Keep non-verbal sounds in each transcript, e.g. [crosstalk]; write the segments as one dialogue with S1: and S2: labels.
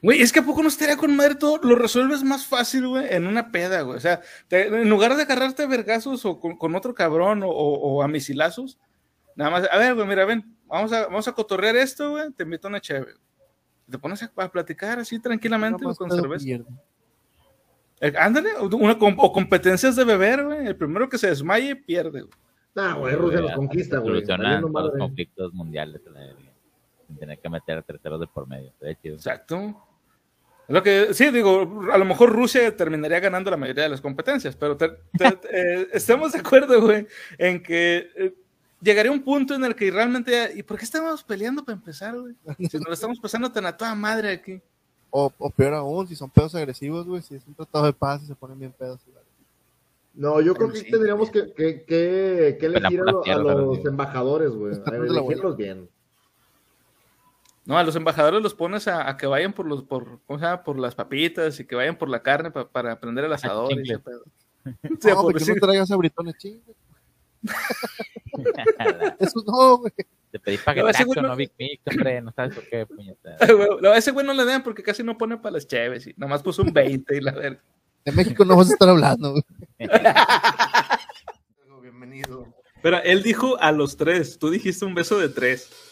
S1: Güey, es que a poco no estaría con madre todo, lo resuelves más fácil, güey, en una peda, güey. O sea, en lugar de agarrarte a vergazos o con, otro cabrón o, a misilazos, nada más, a ver, güey, mira, ven, vamos a, vamos a cotorrear esto, güey, te invito a una chévere. Te pones a, platicar así tranquilamente con cerveza. Eh, ándale, una, o competencias de beber, güey. El primero que se desmaye pierde, güey.
S2: Ah, güey, Rusia los conquista, güey.
S3: Solucionan los conflictos mundiales sin tener que meter a terceros de por medio.
S1: Exacto. Lo que, sí, digo, a lo mejor Rusia terminaría ganando la mayoría de las competencias, pero [laughs] eh, estamos de acuerdo, güey, en que eh, llegaría un punto en el que realmente, ¿y por qué estamos peleando para empezar, güey? Si nos lo estamos pasando tan a toda madre aquí.
S4: O, o peor aún, si son pedos agresivos, güey, si es un tratado de paz y se ponen bien pedos.
S2: No, yo creo que tendríamos que, que, que, que elegir a, los embajadores, güey. Elegirlos bien.
S1: No, a los embajadores los pones a, que vayan por los, por, ¿cómo se llama? por las papitas y que vayan por la carne para prender el asador. Y ese pedo. [laughs]
S4: Sí, no, porque no traigas a britones chingue. [laughs] Eso no, güey.
S3: Te pedí paquetazo, no, no Big Mix, hombre, no sabes por qué, puñeta. [laughs]
S1: No, ese güey no le dan porque casi no pone para las cheves, y nomás puso un 20 y la verga.
S4: De México no vas a estar hablando, güey.
S1: Bienvenido. Pero él dijo a los tres, tú dijiste un beso de tres.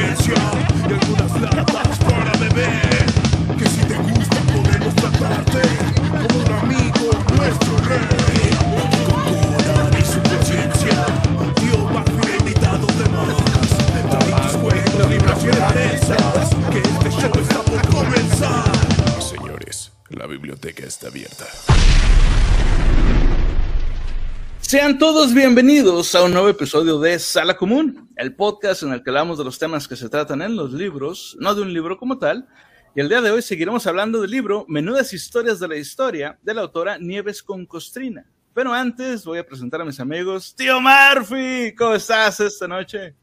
S5: y algunas latas para beber. Que si te gusta podemos tratarte
S2: como un amigo nuestro rey. Con Conan y su conciencia,
S6: Tío Bafi invitado de más. Trae
S2: tus juegos, libras y que este show está por comenzar. Señores, la biblioteca está abierta.
S1: Sean todos bienvenidos a un nuevo episodio de Sala Común, el podcast en el que hablamos de los temas que se tratan en los libros, no de un libro como tal. Y el día de hoy seguiremos hablando del libro Menudas Historias de la Historia de la autora Nieves con Costrina. Pero antes voy a presentar a mis amigos. Tío Murphy, ¿cómo estás esta noche?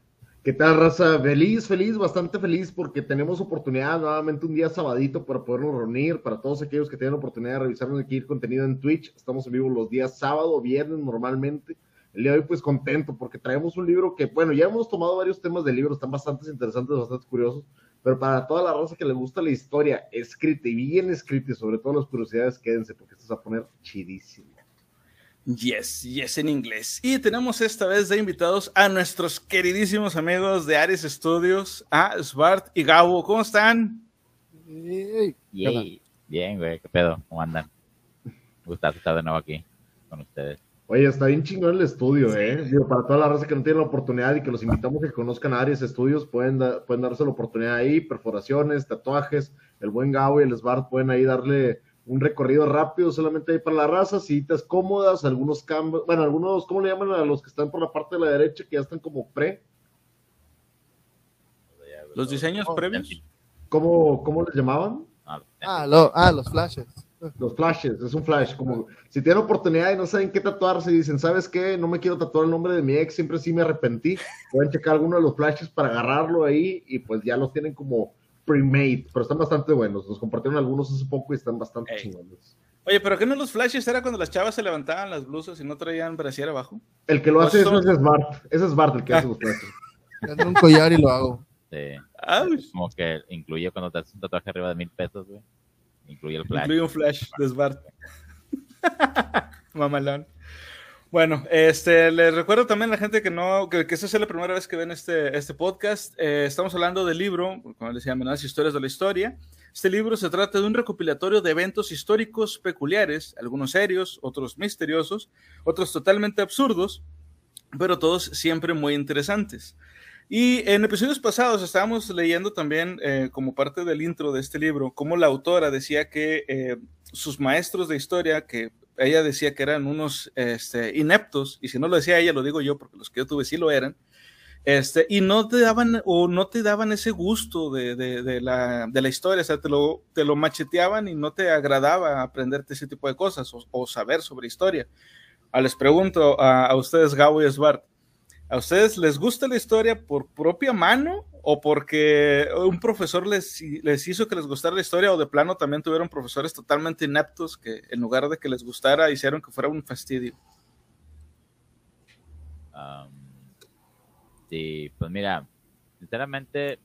S2: ¿Qué tal, raza? Feliz, feliz, bastante feliz porque tenemos oportunidad nuevamente un día sabadito para podernos reunir. Para todos aquellos que tienen oportunidad de revisar el contenido en Twitch, estamos en vivo los días sábado, viernes normalmente. El día de hoy, pues contento porque traemos un libro que, bueno, ya hemos tomado varios temas del libro, están bastante interesantes, bastante curiosos, pero para toda la raza que le gusta la historia escrita y bien escrita y sobre todo las curiosidades, quédense porque esto se va a poner chidísimo.
S1: Yes, yes en inglés. Y tenemos esta vez de invitados a nuestros queridísimos amigos de Ares Studios, a Svart y Gabo. ¿Cómo están?
S3: Bien, güey, ¿qué pedo? ¿Cómo andan? Me gusta estar de nuevo aquí con ustedes.
S2: Oye, está bien chingón el estudio, ¿eh? Digo, para toda la raza que no tiene la oportunidad y que los invitamos a que conozcan a Ares Studios, pueden, pueden darse la oportunidad ahí, perforaciones, tatuajes, el buen Gabo y el Svart pueden ahí darle un recorrido rápido solamente ahí para la raza, citas cómodas, algunos cambios, bueno, algunos, ¿cómo le llaman a los que están por la parte de la derecha que ya están como pre?
S1: Los diseños previos.
S2: ¿Cómo, ¿Cómo les llamaban?
S4: Ah, ah, los flashes.
S2: Los flashes, es un flash, como si tienen oportunidad y no saben qué tatuarse y dicen, ¿sabes qué? No me quiero tatuar el nombre de mi ex, siempre sí me arrepentí. Pueden checar alguno de los flashes para agarrarlo ahí y pues ya los tienen como pre-made, pero están bastante buenos. Nos compartieron algunos hace poco y están bastante chingones.
S1: Oye, pero ¿qué no los flashes era cuando las chavas se levantaban las blusas y no traían brasier abajo?
S2: El que lo hace es Smart. Ese es Smart el que hace los [laughs] flashes.
S4: un collar y lo hago.
S3: Sí. Como que incluye cuando te haces un tatuaje arriba de mil pesos, güey. Incluye el flash.
S1: Incluye un flash de Smart. [laughs] Mamalón. Bueno, este, les recuerdo también a la gente que no, que, que esta es la primera vez que ven este, este podcast. Eh, estamos hablando del libro, como les decía, Menudas Historias de la Historia. Este libro se trata de un recopilatorio de eventos históricos peculiares, algunos serios, otros misteriosos, otros totalmente absurdos, pero todos siempre muy interesantes. Y en episodios pasados estábamos leyendo también, eh, como parte del intro de este libro, cómo la autora decía que eh, sus maestros de historia, que ella decía que eran unos este, ineptos, y si no lo decía ella, lo digo yo, porque los que yo tuve sí lo eran, Este, y no te daban, o no te daban ese gusto de, de- la, de la historia, o sea, te lo, te lo macheteaban y no te agradaba aprenderte ese tipo de cosas o, o saber sobre historia. Ah, les pregunto a, a ustedes, Gabo y Svart, ¿a ustedes les gusta la historia por propia mano o porque un profesor les, les hizo que les gustara la historia o de plano también tuvieron profesores totalmente ineptos que en lugar de que les gustara hicieron que fuera un fastidio?
S3: Am, sí, pues mira, sinceramente,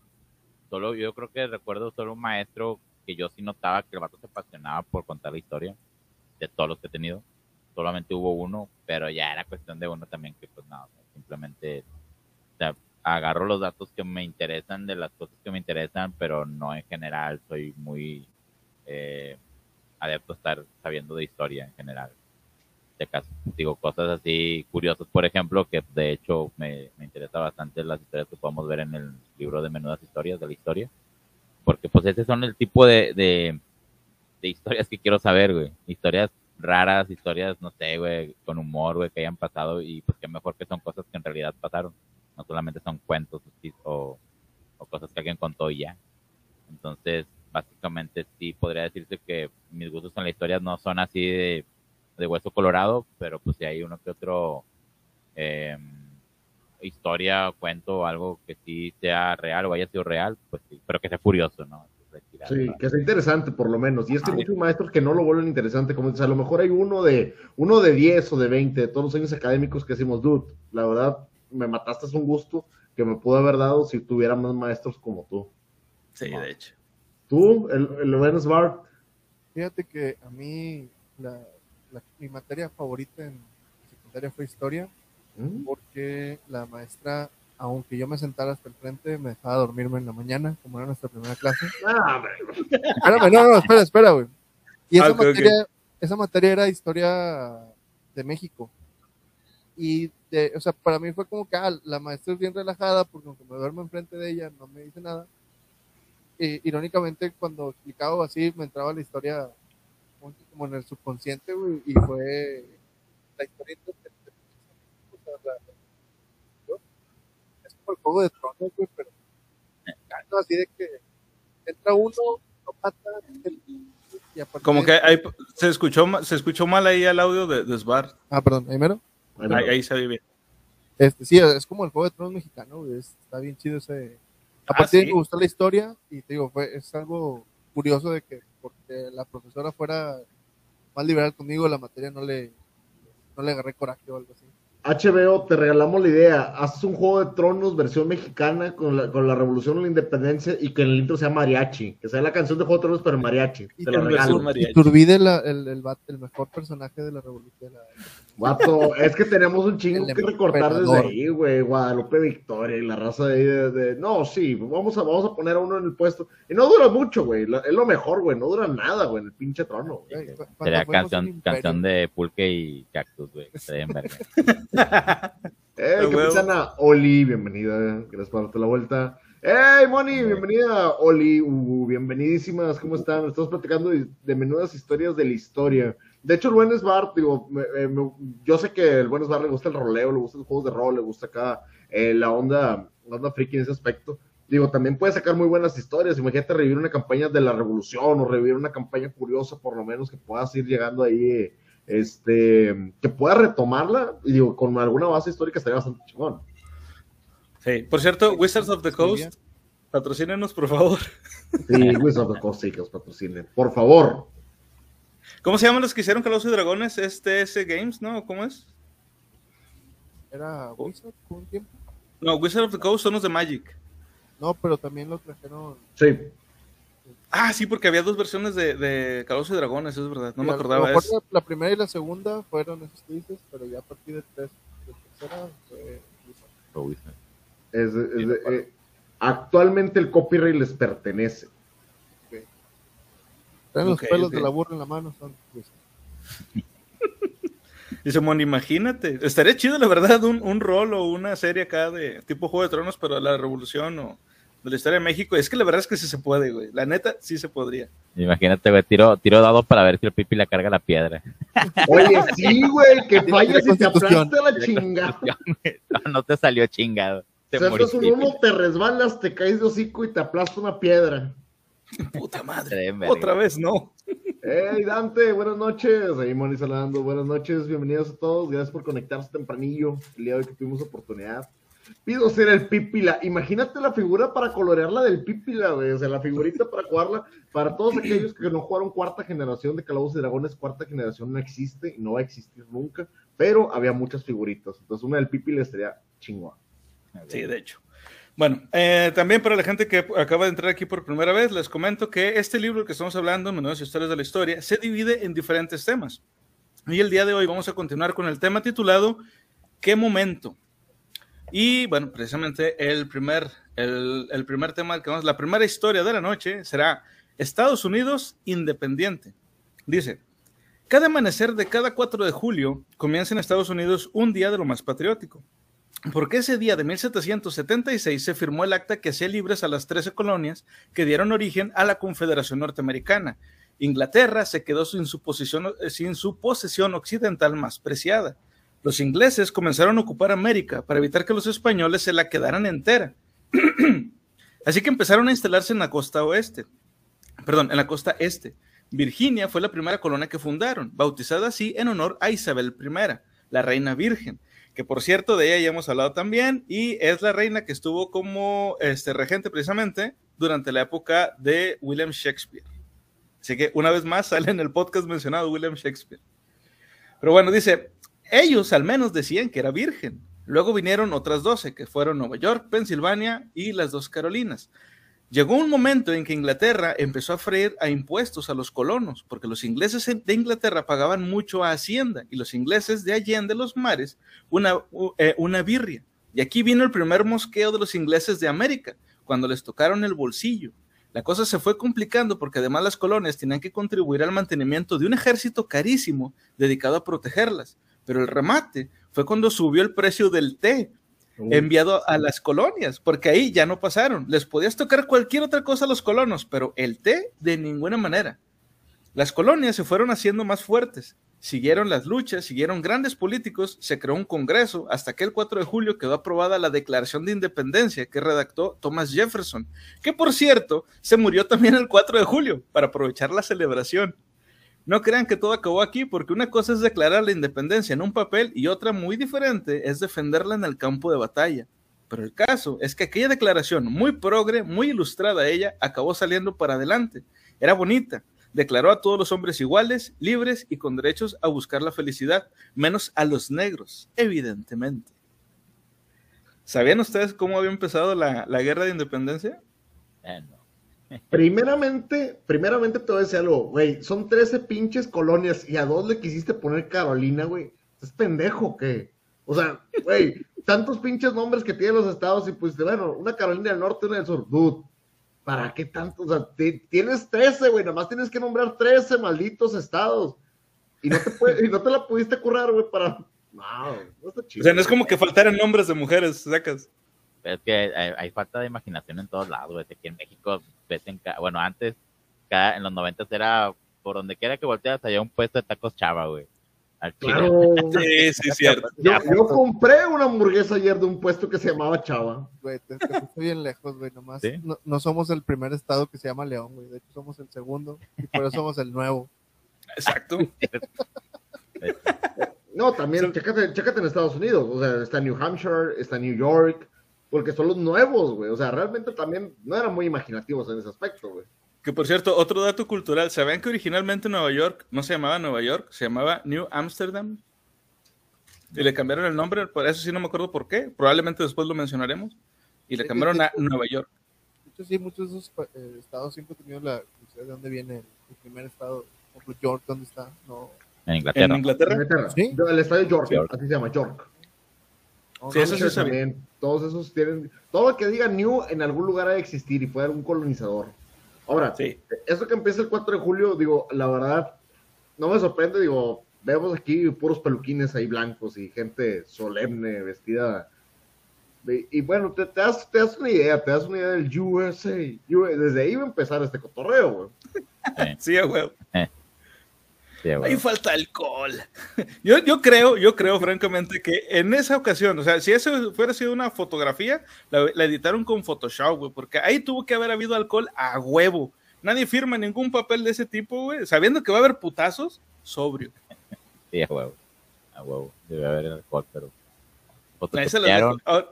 S3: solo yo creo que recuerdo solo un maestro que yo sí notaba que el vato se apasionaba por contar la historia de todos los que he tenido. Solamente hubo uno, pero ya era cuestión de uno también que pues nada, simplemente o sea, agarro los datos que me interesan de las cosas que me interesan, pero no en general soy muy eh, adepto a estar sabiendo de historia en general de caso. Digo, cosas así curiosas, por ejemplo, que de hecho me, me interesa bastante las historias que podemos ver en el libro de Menudas Historias de la Historia, porque pues ese son el tipo de, de, de historias que quiero saber, güey. Historias raras, historias, no sé, güey, con humor, güey, que hayan pasado y pues qué mejor que son cosas que en realidad pasaron, no solamente son cuentos o, o cosas que alguien contó y ya. Entonces, básicamente sí podría decirse que mis gustos con la historia no son así de de hueso colorado, pero pues si hay uno que otro eh, historia, cuento o algo que sí sea real o haya sido real, pues sí, pero que sea curioso, ¿no? Retirar,
S2: Sí,
S3: ¿no?
S2: que sea interesante por lo menos. Y es que hay
S3: Ah,
S2: muchos maestros que no lo vuelven interesante, como dices, a lo mejor hay uno de uno de 10 o de 20 de todos los años académicos que decimos, dude, la verdad, me mataste es un gusto que me pudo haber dado si tuviera más maestros como tú.
S1: Sí, de hecho.
S2: Tú, el, el buen Svart,
S4: Fíjate que a mí la, la- mi materia favorita en secundaria fue historia,
S2: ¿Mm?
S4: porque la maestra, aunque yo me sentara hasta el frente, me dejaba dormirme en la mañana, como era nuestra primera clase. [laughs]
S2: Ah.
S4: Espérame, no, no, espera, espera, güey. Y esa,
S1: Ah,
S4: materia, esa materia era historia de México. Y, de, o sea, para mí fue como que ah, la maestra es bien relajada, porque aunque me duermo enfrente de ella, no me dice nada. Y, irónicamente, cuando explicaba así, me entraba la historia como- en el subconsciente, güey, y fue la historia de- es como el juego de tronos, güey, pero no, así de que entra uno, lo mata, y a partir
S1: Como que ahí se escuchó, se escuchó mal ahí el audio de, de Svart.
S4: Ah, perdón, ahí mero.
S2: Ahí va.
S1: Ahí, ahí se ve bien.
S4: Este, sí, es como el juego de tronos mexicano, güey, está bien chido ese.
S1: Ah,
S4: Aparte
S1: sí.
S4: que me gustó la historia, y te digo, fue, es algo curioso de que porque la profesora fuera más liberal conmigo, la materia no le, no le agarré coraje o algo así.
S2: HBO, te regalamos la idea. Haces un juego de tronos versión mexicana con la, con la revolución o la independencia y que en el intro sea mariachi. Que sea la canción de Juego de Tronos, pero mariachi.
S4: Y
S2: Te lo
S1: en
S2: regalo.
S1: mariachi.
S4: Y Turbide, la- el, el, el mejor personaje de la revolución. de la-
S2: Vato, es que tenemos un chingo que recortar desde ahí, güey. Guadalupe Victoria y la raza de ahí de, de- No, sí, vamos a, vamos a poner a uno en el puesto. Y no dura mucho, güey. Es lo mejor, güey. No dura nada, güey, en el pinche trono. güey.
S3: Sería canción, canción de Pulque y Cactus, güey. que estaría en verga. [laughs]
S2: Eh,
S1: A huevo.
S2: capitana Oli, bienvenida. Gracias por darte la vuelta. ¡Hey, Moni! Bienvenida, Oli. Uh, bienvenidísimas. ¿Cómo están? Estamos platicando de, de menudas historias de la historia. De hecho, el buen Sbar, digo, me- eh, me- yo sé que el buen Sbar le gusta el roleo, le gusta los juegos de rol, le gusta acá eh, la onda, la onda friki en ese aspecto. Digo, también puede sacar muy buenas historias. Imagínate revivir una campaña de la revolución o revivir una campaña curiosa, por lo menos, que puedas ir llegando ahí, este, que pueda retomarla. Y digo, con alguna base histórica estaría bastante chingón.
S1: Sí. Por cierto, Wizards of the Coast, patrocínenos, por favor.
S2: Sí, Wizards of the Coast, sí, que os patrocinen. Por favor.
S1: ¿Cómo se llaman los que hicieron Calabozos y Dragones? Este ese Games, ¿no? ¿Cómo es?
S4: Era Wizard un tiempo.
S1: No, Wizards of the Coast son los de Magic.
S4: No, pero también lo trajeron.
S2: Sí.
S1: Ah, sí, porque había dos versiones de, de Calabozos y Dragones, es verdad. No me acordaba de eso.
S4: La, primera y la segunda fueron esos que dices, pero ya a partir de tres, de tercera fue Wizard.
S3: Wizard.
S2: Es- es- eh, actualmente el copyright les pertenece.
S4: Traen los pelos de la burra en la mano, son. [laughs]
S1: Dice Mon, imagínate. Estaría chido, la verdad, un, un rol o una serie acá de tipo Juego de Tronos, pero de la Revolución o de la historia de México. Es que la verdad es que sí se puede, güey. La neta, sí se podría.
S3: Imagínate, güey, tiro, tiro dado para ver si el pipi le carga la piedra. [laughs]
S2: Oye, sí, güey, que fallas y te aplasta la chingada.
S3: no, no te salió chingado. Te
S2: Saltas un
S3: moriste.
S2: uno, te resbalas, te caes de hocico y te aplasta una piedra.
S1: Puta madre. Otra vez no.
S2: Hey Dante, buenas noches. Ahí Moni saludando, buenas noches, bienvenidos a todos. Gracias por conectarse tempranillo el día de hoy que tuvimos oportunidad. Pido ser el Pípila. Imagínate la figura para colorearla del Pípila, güey. O sea, la figurita para jugarla. Para todos aquellos que no jugaron cuarta generación de Calabozos y Dragones, cuarta generación no existe y no va a existir nunca. Pero había muchas figuritas. Entonces, una del Pípila estaría chingón.
S1: Sí, de hecho. Bueno, eh, también para la gente que acaba de entrar aquí por primera vez, les comento que este libro que estamos hablando, Menudas Historias de la Historia, se divide en diferentes temas. Y el día de hoy vamos a continuar con el tema titulado ¿Qué momento? Y bueno, precisamente el primer, el, el primer tema, que vamos, la primera historia de la noche será Estados Unidos independiente. Dice, cada amanecer de cada 4 de julio comienza en Estados Unidos un día de lo más patriótico porque ese día de 1776 se firmó el acta que hacía libres a las 13 colonias que dieron origen a la Confederación Norteamericana. Inglaterra se quedó sin su, posición, eh, sin su posesión occidental más preciada. Los ingleses comenzaron a ocupar América para evitar que los españoles se la quedaran entera. [clears throat] Así que empezaron a instalarse en la costa oeste, perdón, en la costa este. Virginia fue la primera colonia que fundaron, bautizada así en honor a Isabel I, la reina virgen que por cierto de ella ya hemos hablado también, y es la reina que estuvo como este, regente precisamente durante la época de William Shakespeare. Así que una vez más sale en el podcast mencionado William Shakespeare. Pero bueno, dice, ellos al menos decían que era virgen. Luego vinieron otras 12, que fueron Nueva York, Pensilvania y las dos Carolinas. Llegó un momento en que Inglaterra empezó a freír a impuestos a los colonos, porque los ingleses de Inglaterra pagaban mucho a Hacienda y los ingleses de Allende los mares una, eh, una birria. Y aquí vino el primer mosqueo de los ingleses de América, cuando les tocaron el bolsillo. La cosa se fue complicando porque además las colonias tenían que contribuir al mantenimiento de un ejército carísimo dedicado a protegerlas. Pero el remate fue cuando subió el precio del té, enviado a las colonias, porque ahí ya no pasaron. Les podías tocar cualquier otra cosa a los colonos, pero el té de ninguna manera. Las colonias se fueron haciendo más fuertes, siguieron las luchas, siguieron grandes políticos, se creó un congreso, hasta que el 4 de julio quedó aprobada la Declaración de Independencia que redactó Thomas Jefferson, que por cierto se murió también el 4 de julio para aprovechar la celebración. No crean que todo acabó aquí, porque una cosa es declarar la independencia en un papel y otra muy diferente es defenderla en el campo de batalla. Pero el caso es que aquella declaración, muy progre, muy ilustrada ella, acabó saliendo para adelante. Era bonita. Declaró a todos los hombres iguales, libres y con derechos a buscar la felicidad, menos a los negros, evidentemente. ¿Sabían ustedes cómo había empezado la, la guerra de independencia?
S3: Eh, no.
S2: Primeramente, primeramente te voy a decir algo, güey. Son 13 pinches colonias y a dos le quisiste poner Carolina, güey. ¿Es pendejo o qué? O sea, güey, tantos pinches nombres que tienen los estados y pues, bueno, una Carolina del Norte una del Sur. Dude, ¿para qué tanto? O sea, te- tienes 13, güey. Nada más tienes que nombrar 13 malditos estados. Y no te, puede- y no te la pudiste currar, güey, para. No, no está
S1: O
S2: chido.
S1: sea, no es como que faltaran nombres de mujeres, sacas.
S3: Pero es que hay, hay falta de imaginación en todos lados, güey. Aquí en México, ves en ca- bueno, antes, cada, en los noventas era por donde quiera que volteas, había un puesto de tacos chava, güey. Al chile.
S2: Claro. [laughs]
S1: Sí, sí, cierto.
S2: Yo, yo compré una hamburguesa ayer de un puesto que se llamaba Chava.
S4: Güey, te, te fuiste bien lejos, güey, nomás.
S3: ¿Sí?
S4: No, no somos el primer estado que se llama León, güey. De hecho, somos el segundo y por eso somos el nuevo.
S1: Exacto.
S2: No, también, chécate, chécate en Estados Unidos. O sea, está New Hampshire, está New York, porque son los nuevos, güey. O sea, realmente también no eran muy imaginativos en ese aspecto, güey.
S1: Que por cierto, otro dato cultural, ¿sabían que originalmente Nueva York no se llamaba Nueva York, se llamaba New Amsterdam? Y le cambiaron el nombre, por eso sí no me acuerdo por qué, probablemente después lo mencionaremos. Y le cambiaron a Nueva York.
S4: De hecho, sí, muchos de esos eh, estados siempre han tenido la curiosidad de dónde viene el, el primer estado. Por ejemplo, York, ¿dónde está? No,
S3: En
S1: En
S3: Inglaterra.
S1: Inglaterra.
S2: Inglaterra.
S4: ¿Sí?
S2: El estadio York,
S3: York.
S2: así se llama, York.
S1: Sí, eso sí
S2: también, Todos esos tienen. Todo lo que diga New en algún lugar ha de existir y fue algún colonizador. Ahora,
S1: Sí.
S2: esto que empieza el 4 de julio, digo, la verdad, no me sorprende, digo, vemos aquí puros peluquines ahí blancos y gente solemne, vestida. y bueno, te, te das, te das una idea, te das una idea del USA. Desde ahí va a empezar este cotorreo, güey. [laughs]
S1: Sí.
S3: Eh. Sí,
S1: Ahí falta alcohol. [laughs] Yo, yo creo, yo creo francamente que en esa ocasión, o sea, si eso fuera sido una fotografía, la, la editaron con Photoshop, güey, porque ahí tuvo que haber habido alcohol a huevo. Nadie firma ningún papel de ese tipo, güey, sabiendo que va a haber putazos, sobrio.
S3: Sí, a huevo. A huevo. Debe haber alcohol, pero.
S1: Ah,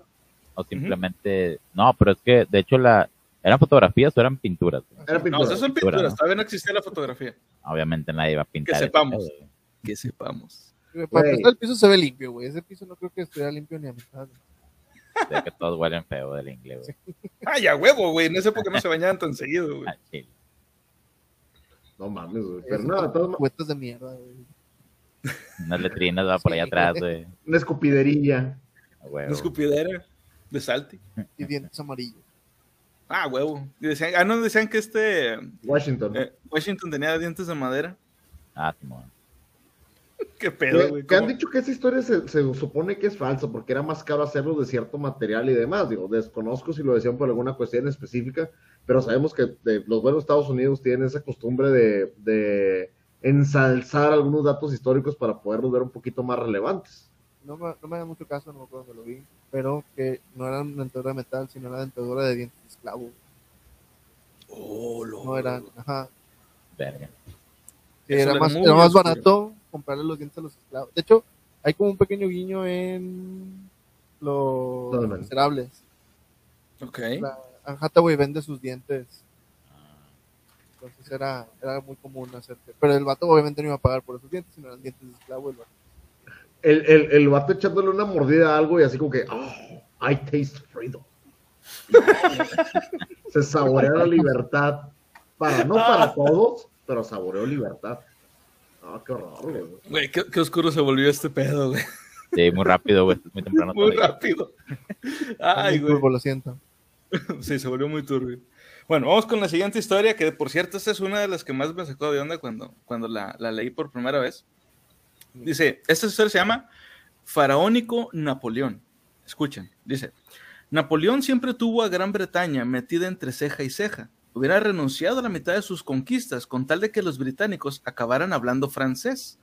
S3: o simplemente. No, pero es que, de hecho, la. ¿Eran fotografías o eran pinturas? güey?
S2: Era
S1: no, esas son
S3: Pintura,
S1: pinturas,
S3: ¿no?
S1: todavía no existía la fotografía.
S3: Obviamente nadie va a pintar. ese
S1: sepamos. Que sepamos.
S4: Para empezar, el piso se ve limpio, güey. Ese piso no creo que estuviera limpio ni a mitad.
S3: O sea, que todos huelen feo del inglés, güey. [laughs]
S1: Ay, a huevo, güey, en esa época no se bañaban tan seguido, güey.
S3: Ah.
S2: No mames, güey. Pero todas ma-
S4: Cubetas de mierda, güey.
S3: Unas letrinas va por allá atrás, güey.
S2: una escupiderilla.
S1: Una escupidera de salty.
S4: Y dientes amarillos.
S1: Ah, huevo. Y decían, ah, no, decían que este
S2: Washington.
S1: eh, Washington tenía dientes de madera.
S3: Ah.
S1: Qué pedo,
S2: Que,
S1: güey.
S2: que han dicho que esa historia se, se supone que es falsa porque era más caro hacerlo de cierto material y demás. Digo, desconozco si lo decían por alguna cuestión específica, pero sabemos que de- los buenos Estados Unidos tienen esa costumbre de, de ensalzar algunos datos históricos para poderlos ver un poquito más relevantes.
S4: No me, no me da mucho caso, no me acuerdo dónde lo vi. Pero que no era una dentadura de metal, sino una dentadura de dientes esclavo.
S1: Oh, lo-
S4: No eran, ajá.
S3: Verga.
S4: Sí, era
S1: era
S4: más, era más
S1: oscuro.
S4: barato comprarle los dientes a los esclavos. De hecho, hay como un pequeño guiño en los miserables.
S1: Ok.
S4: La, Anne Hathaway vende sus dientes. Entonces era, era muy común hacer. Pero el vato obviamente no iba a pagar por esos dientes, sino eran dientes de esclavo. El vato.
S2: El, el, el vato echándole una mordida a algo y así como que, oh, I taste freedom. Se saborea la libertad. Para, no para todos, pero saboreó libertad. Ah, qué horror, güey.
S1: Güey, qué, qué oscuro se volvió este pedo, güey.
S3: Sí, muy rápido, güey. Muy temprano
S1: Muy
S3: todavía.
S1: rápido. Ay,
S4: Muy
S1: güey.
S4: turbo, lo siento.
S1: Sí, se volvió muy turbio. Bueno, vamos con la siguiente historia, que por cierto, esta es una de las que más me sacó de onda cuando, cuando la, la leí por primera vez. Dice, esta historia se llama Faraónico Napoleón. Escuchen, dice, Napoleón siempre tuvo a Gran Bretaña metida entre ceja y ceja. Hubiera renunciado a la mitad de sus conquistas con tal de que los británicos acabaran hablando francés.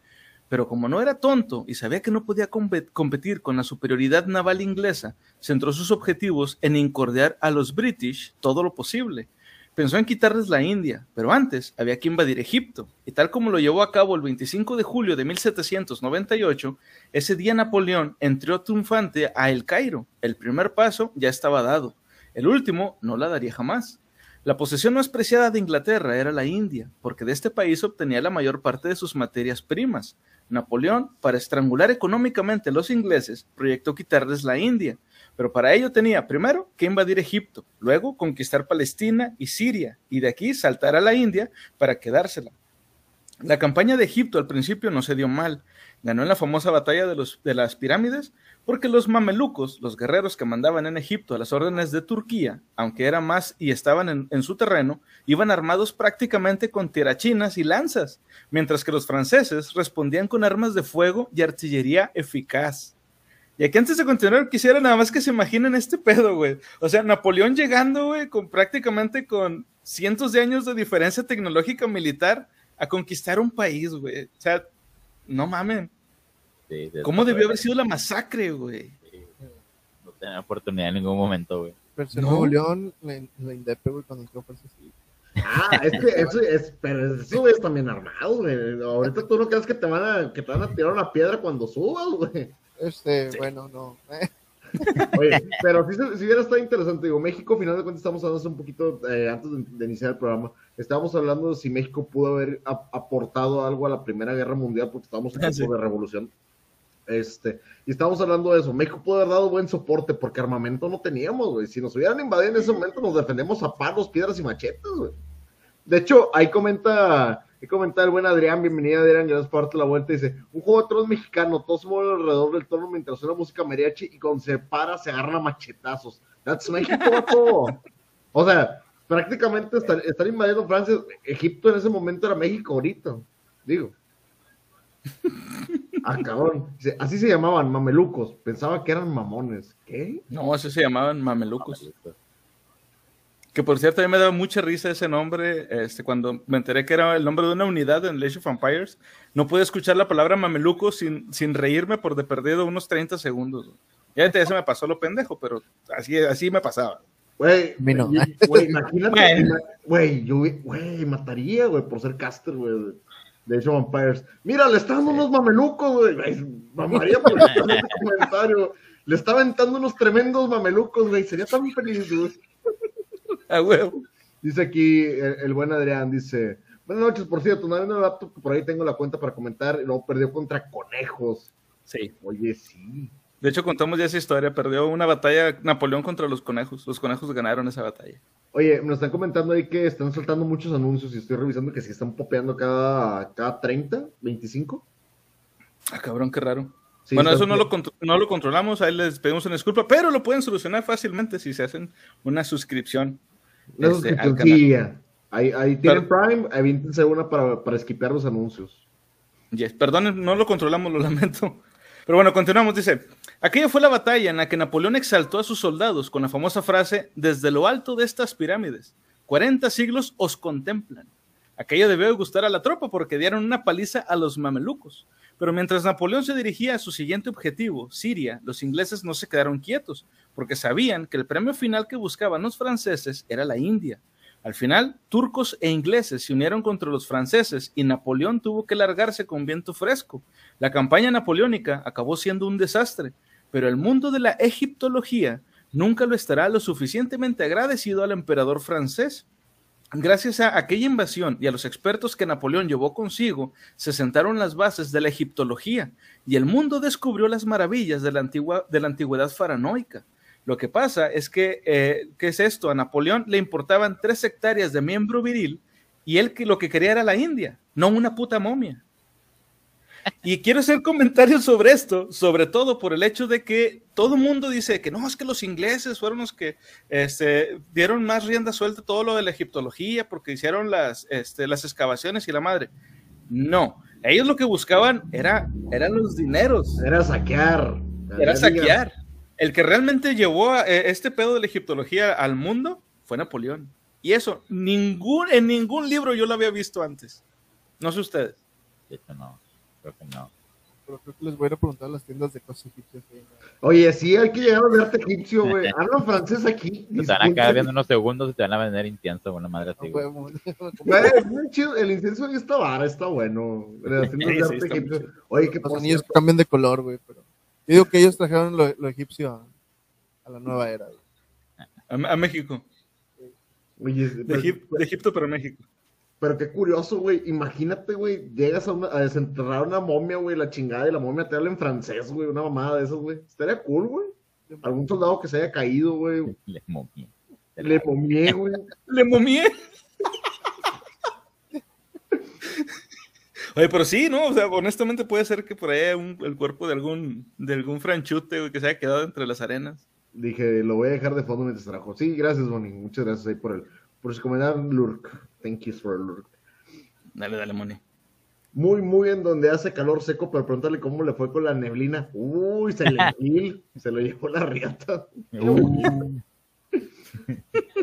S1: Pero como no era tonto y sabía que no podía compe- competir con la superioridad naval inglesa, centró sus objetivos en incordiar a los British todo lo posible. Pensó en quitarles la India, pero antes había que invadir Egipto, y tal como lo llevó a cabo el 25 de julio de 1798, ese día Napoleón entró triunfante a El Cairo. El primer paso ya estaba dado, el último no la daría jamás. La posesión más preciada de Inglaterra era la India, porque de este país obtenía la mayor parte de sus materias primas. Napoleón, para estrangular económicamente a los ingleses, proyectó quitarles la India, pero para ello tenía primero que invadir Egipto, luego conquistar Palestina y Siria, y de aquí saltar a la India para quedársela. La campaña de Egipto al principio no se dio mal. Ganó en la famosa batalla de, los, de las pirámides porque los mamelucos, los guerreros que mandaban en Egipto a las órdenes de Turquía, aunque eran más y estaban en, en su terreno, iban armados prácticamente con tirachinas y lanzas, mientras que los franceses respondían con armas de fuego y artillería eficaz. Y aquí antes de continuar, quisiera nada más que se imaginen este pedo, güey. O sea, Napoleón llegando, güey, con prácticamente con cientos de años de diferencia tecnológica militar a conquistar un país, güey. O sea, no mamen.
S3: De-
S1: ¿Cómo debió haber sido la masacre, güey?
S3: No tenía oportunidad en ningún momento, güey.
S4: Pero si
S1: No.
S4: Nuevo León, la, Indepe, güey, cuando entró Fuerza Civil.
S2: Ah, es que eso es, pero eso es también armado, güey. Ahorita tú no crees que te van a, que te van a tirar una piedra cuando subas, güey.
S4: Este, bueno, no. Eh, [laughs]
S2: Oye, pero sí, se- sí hubiera estado interesante. Digo, México, al final de cuentas, estamos hablando hace un poquito, eh, antes de, de iniciar el programa, estábamos hablando de si México pudo haber ap- aportado algo a la Primera Guerra Mundial, porque estábamos en
S1: Ah,
S2: tiempo
S1: sí.
S2: de revolución. Este, y estábamos hablando de eso. México pudo haber dado buen soporte, porque armamento no teníamos, güey. Si nos hubieran invadido en ese momento, nos defendemos a palos, piedras y machetes, güey. De hecho, ahí comenta, ahí comenta el buen Adrián, bienvenida Adrián, gracias por darte la vuelta, dice, un juego de tronos mexicano, todos mueven alrededor del trono mientras suena música mariachi y cuando se para se agarran a machetazos. That's México. O sea, prácticamente estar, estar invadiendo Francia, Egipto en ese momento era México ahorita, digo. Ah, cabrón. Así se llamaban, mamelucos. Pensaba que eran mamones. ¿Qué?
S1: No, así se llamaban mamelucos. Que Que por cierto, a mí me daba mucha risa ese nombre. Este, cuando me enteré que era el nombre de una unidad en Age of Empires, no pude escuchar la palabra mameluco sin, sin reírme por de perdido unos 30 segundos. Ya se me pasó lo pendejo, pero así, así me pasaba.
S2: Güey,
S4: no.
S2: imagínate, [laughs] güey, yo, güey, mataría, güey, por ser caster, güey, de Age of Vampires. Mira, le está dando unos mamelucos, güey, mamaría por [laughs] el comentario. Le está aventando unos tremendos mamelucos, güey, sería tan feliz, güey.
S1: A huevo.
S2: Dice aquí el, el buen Adrián, dice, buenas noches, por cierto, no hay una laptop que por ahí tengo la cuenta para comentar, y luego perdió contra conejos.
S1: Sí.
S2: Oye, sí.
S1: De hecho, contamos ya esa historia. Perdió una batalla Napoleón contra los conejos. Los conejos ganaron esa batalla.
S2: Oye, me están comentando ahí que están soltando muchos anuncios y estoy revisando que sí están popeando cada, cada 30, 25.
S1: Ah, cabrón, qué raro.
S2: Sí,
S1: bueno, eso no lo, no lo controlamos. Ahí les pedimos una disculpa, pero lo pueden solucionar fácilmente si se hacen una suscripción.
S2: Una
S1: este, al canal.
S2: suscripcióncilla. Ahí, ahí tienen Prime, avíntense una para, para esquipear los anuncios.
S1: Yes, Perdonen, no lo controlamos, lo lamento. Pero bueno, continuamos. Dice, aquella fue la batalla en la que Napoleón exaltó a sus soldados con la famosa frase, desde lo alto de estas pirámides, 40 siglos os contemplan. Aquello debió gustar a la tropa porque dieron una paliza a los mamelucos. Pero mientras Napoleón se dirigía a su siguiente objetivo, Siria, los ingleses no se quedaron quietos, porque sabían que el premio final que buscaban los franceses era la India. Al final, turcos e ingleses se unieron contra los franceses y Napoleón tuvo que largarse con viento fresco. La campaña napoleónica acabó siendo un desastre, pero el mundo de la egiptología nunca lo estará lo suficientemente agradecido al emperador francés. Gracias a aquella invasión y a los expertos que Napoleón llevó consigo, se sentaron las bases de la egiptología y el mundo descubrió las maravillas de la, antigua, de la antigüedad faranoica. Lo que pasa es que, eh, ¿qué es esto? A Napoleón le importaban tres hectáreas de miembro viril y él que lo que quería era la India, no una puta momia. Y quiero hacer comentarios sobre esto, sobre todo por el hecho de que todo el mundo dice que no, es que los ingleses fueron los que este, dieron más rienda suelta todo lo de la egiptología porque hicieron las, este, las excavaciones y la madre. No, ellos lo que buscaban era, eran los dineros,
S2: Era saquear.
S1: era saquear. El que realmente llevó a, eh, este pedo de la egiptología al mundo fue Napoleón. Y eso, ningún, en ningún libro yo lo había visto antes. No sé ustedes.
S3: De hecho, no. Creo que no.
S4: Pero creo que les voy a ir a preguntar a las tiendas de cosas egipcias. que.
S2: Oye, sí, hay que llegar a arte egipcio, güey. [laughs] Hablan francés aquí.
S3: Te van a quedar viendo unos segundos y te van a vender intenso, una madre así.
S4: No,
S3: güey.
S4: huevo. [laughs]
S2: Güey, es muy chido. El incienso está vara, está bueno. Las [laughs] tiendas
S1: Sí,
S2: de
S1: sí,
S2: arte
S1: está.
S2: Oye, ¿qué
S4: Los anillos cambian de color, güey. Pero yo digo que ellos trajeron lo, lo egipcio a, a la nueva era. güey.
S1: A, a México.
S2: Oye,
S1: De,
S2: pero,
S1: Egip- de Egipto, pero México.
S2: pero qué curioso, güey. Imagínate, güey, llegas a, una- a desenterrar una momia, güey, la chingada, y la momia te habla en francés, güey, una mamada de esas, güey. Estaría cool, güey. Algún soldado que se haya caído, güey.
S3: Le momié.
S2: Le momié, güey. [laughs]
S1: Le momié. Oye, pero sí, ¿no? O sea, honestamente puede ser que por ahí haya un- el cuerpo de algún, de algún franchute, güey, que se haya quedado entre las arenas.
S2: Dije, lo voy a dejar de fondo mientras trabajo. Sí, gracias, Bonnie. Muchas gracias ahí por el, por su comentario, Lurk. Thank you for Lurk.
S1: Dale, dale, Moni.
S2: Muy, muy en donde hace calor seco, pero pregúntale cómo le fue con la neblina. Uy, se le, [laughs] mil, se lo llevó la riata.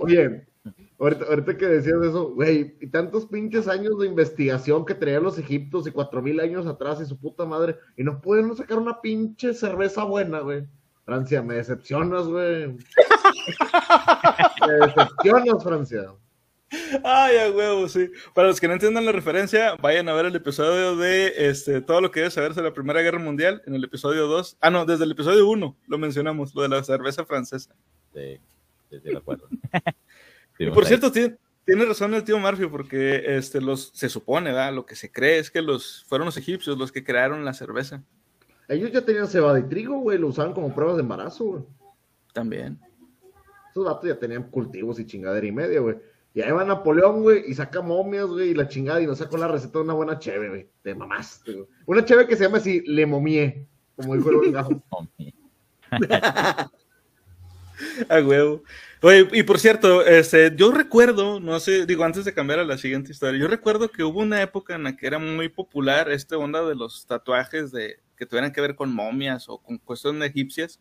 S2: Oye, ahorita, ahorita que decías eso, güey, y tantos pinches años de investigación que traían los egiptos y cuatro mil años atrás y su puta madre, y no pueden sacar una pinche cerveza buena, güey. Francia, me decepcionas, güey. [laughs] me decepcionas, Francia.
S1: Ay, a huevo, sí. Para los que no entiendan la referencia, vayan a ver el episodio de este, todo lo que debe saberse de la Primera Guerra Mundial, en el episodio 2. Ah, no, desde el episodio 1 lo mencionamos, lo de la cerveza francesa.
S3: sí, sí, sí, de acuerdo. [laughs]
S1: Y por cierto, tiene, tiene razón el tío Murphy, porque este, los, se supone, ¿verdad? Lo que se cree es que los, fueron los egipcios los que crearon la cerveza.
S2: Ellos ya tenían cebada y trigo, güey, lo usaban como pruebas de embarazo, güey.
S1: También.
S2: Esos datos ya tenían cultivos y chingadera y media, güey. Y ahí va Napoleón, güey, y saca momias, güey, y la chingada, y nos sacó la receta de una buena cheve, güey. Te mamaste, güey. Una cheve que se llama así, le momié, como dijo el. [laughs]
S3: Momié.
S1: A huevo. Oye, y por cierto, este, yo recuerdo, no sé, digo, antes de cambiar a la siguiente historia, yo recuerdo que hubo una época en la que era muy popular esta onda de los tatuajes de que tuvieran que ver con momias o con cuestiones egipcias.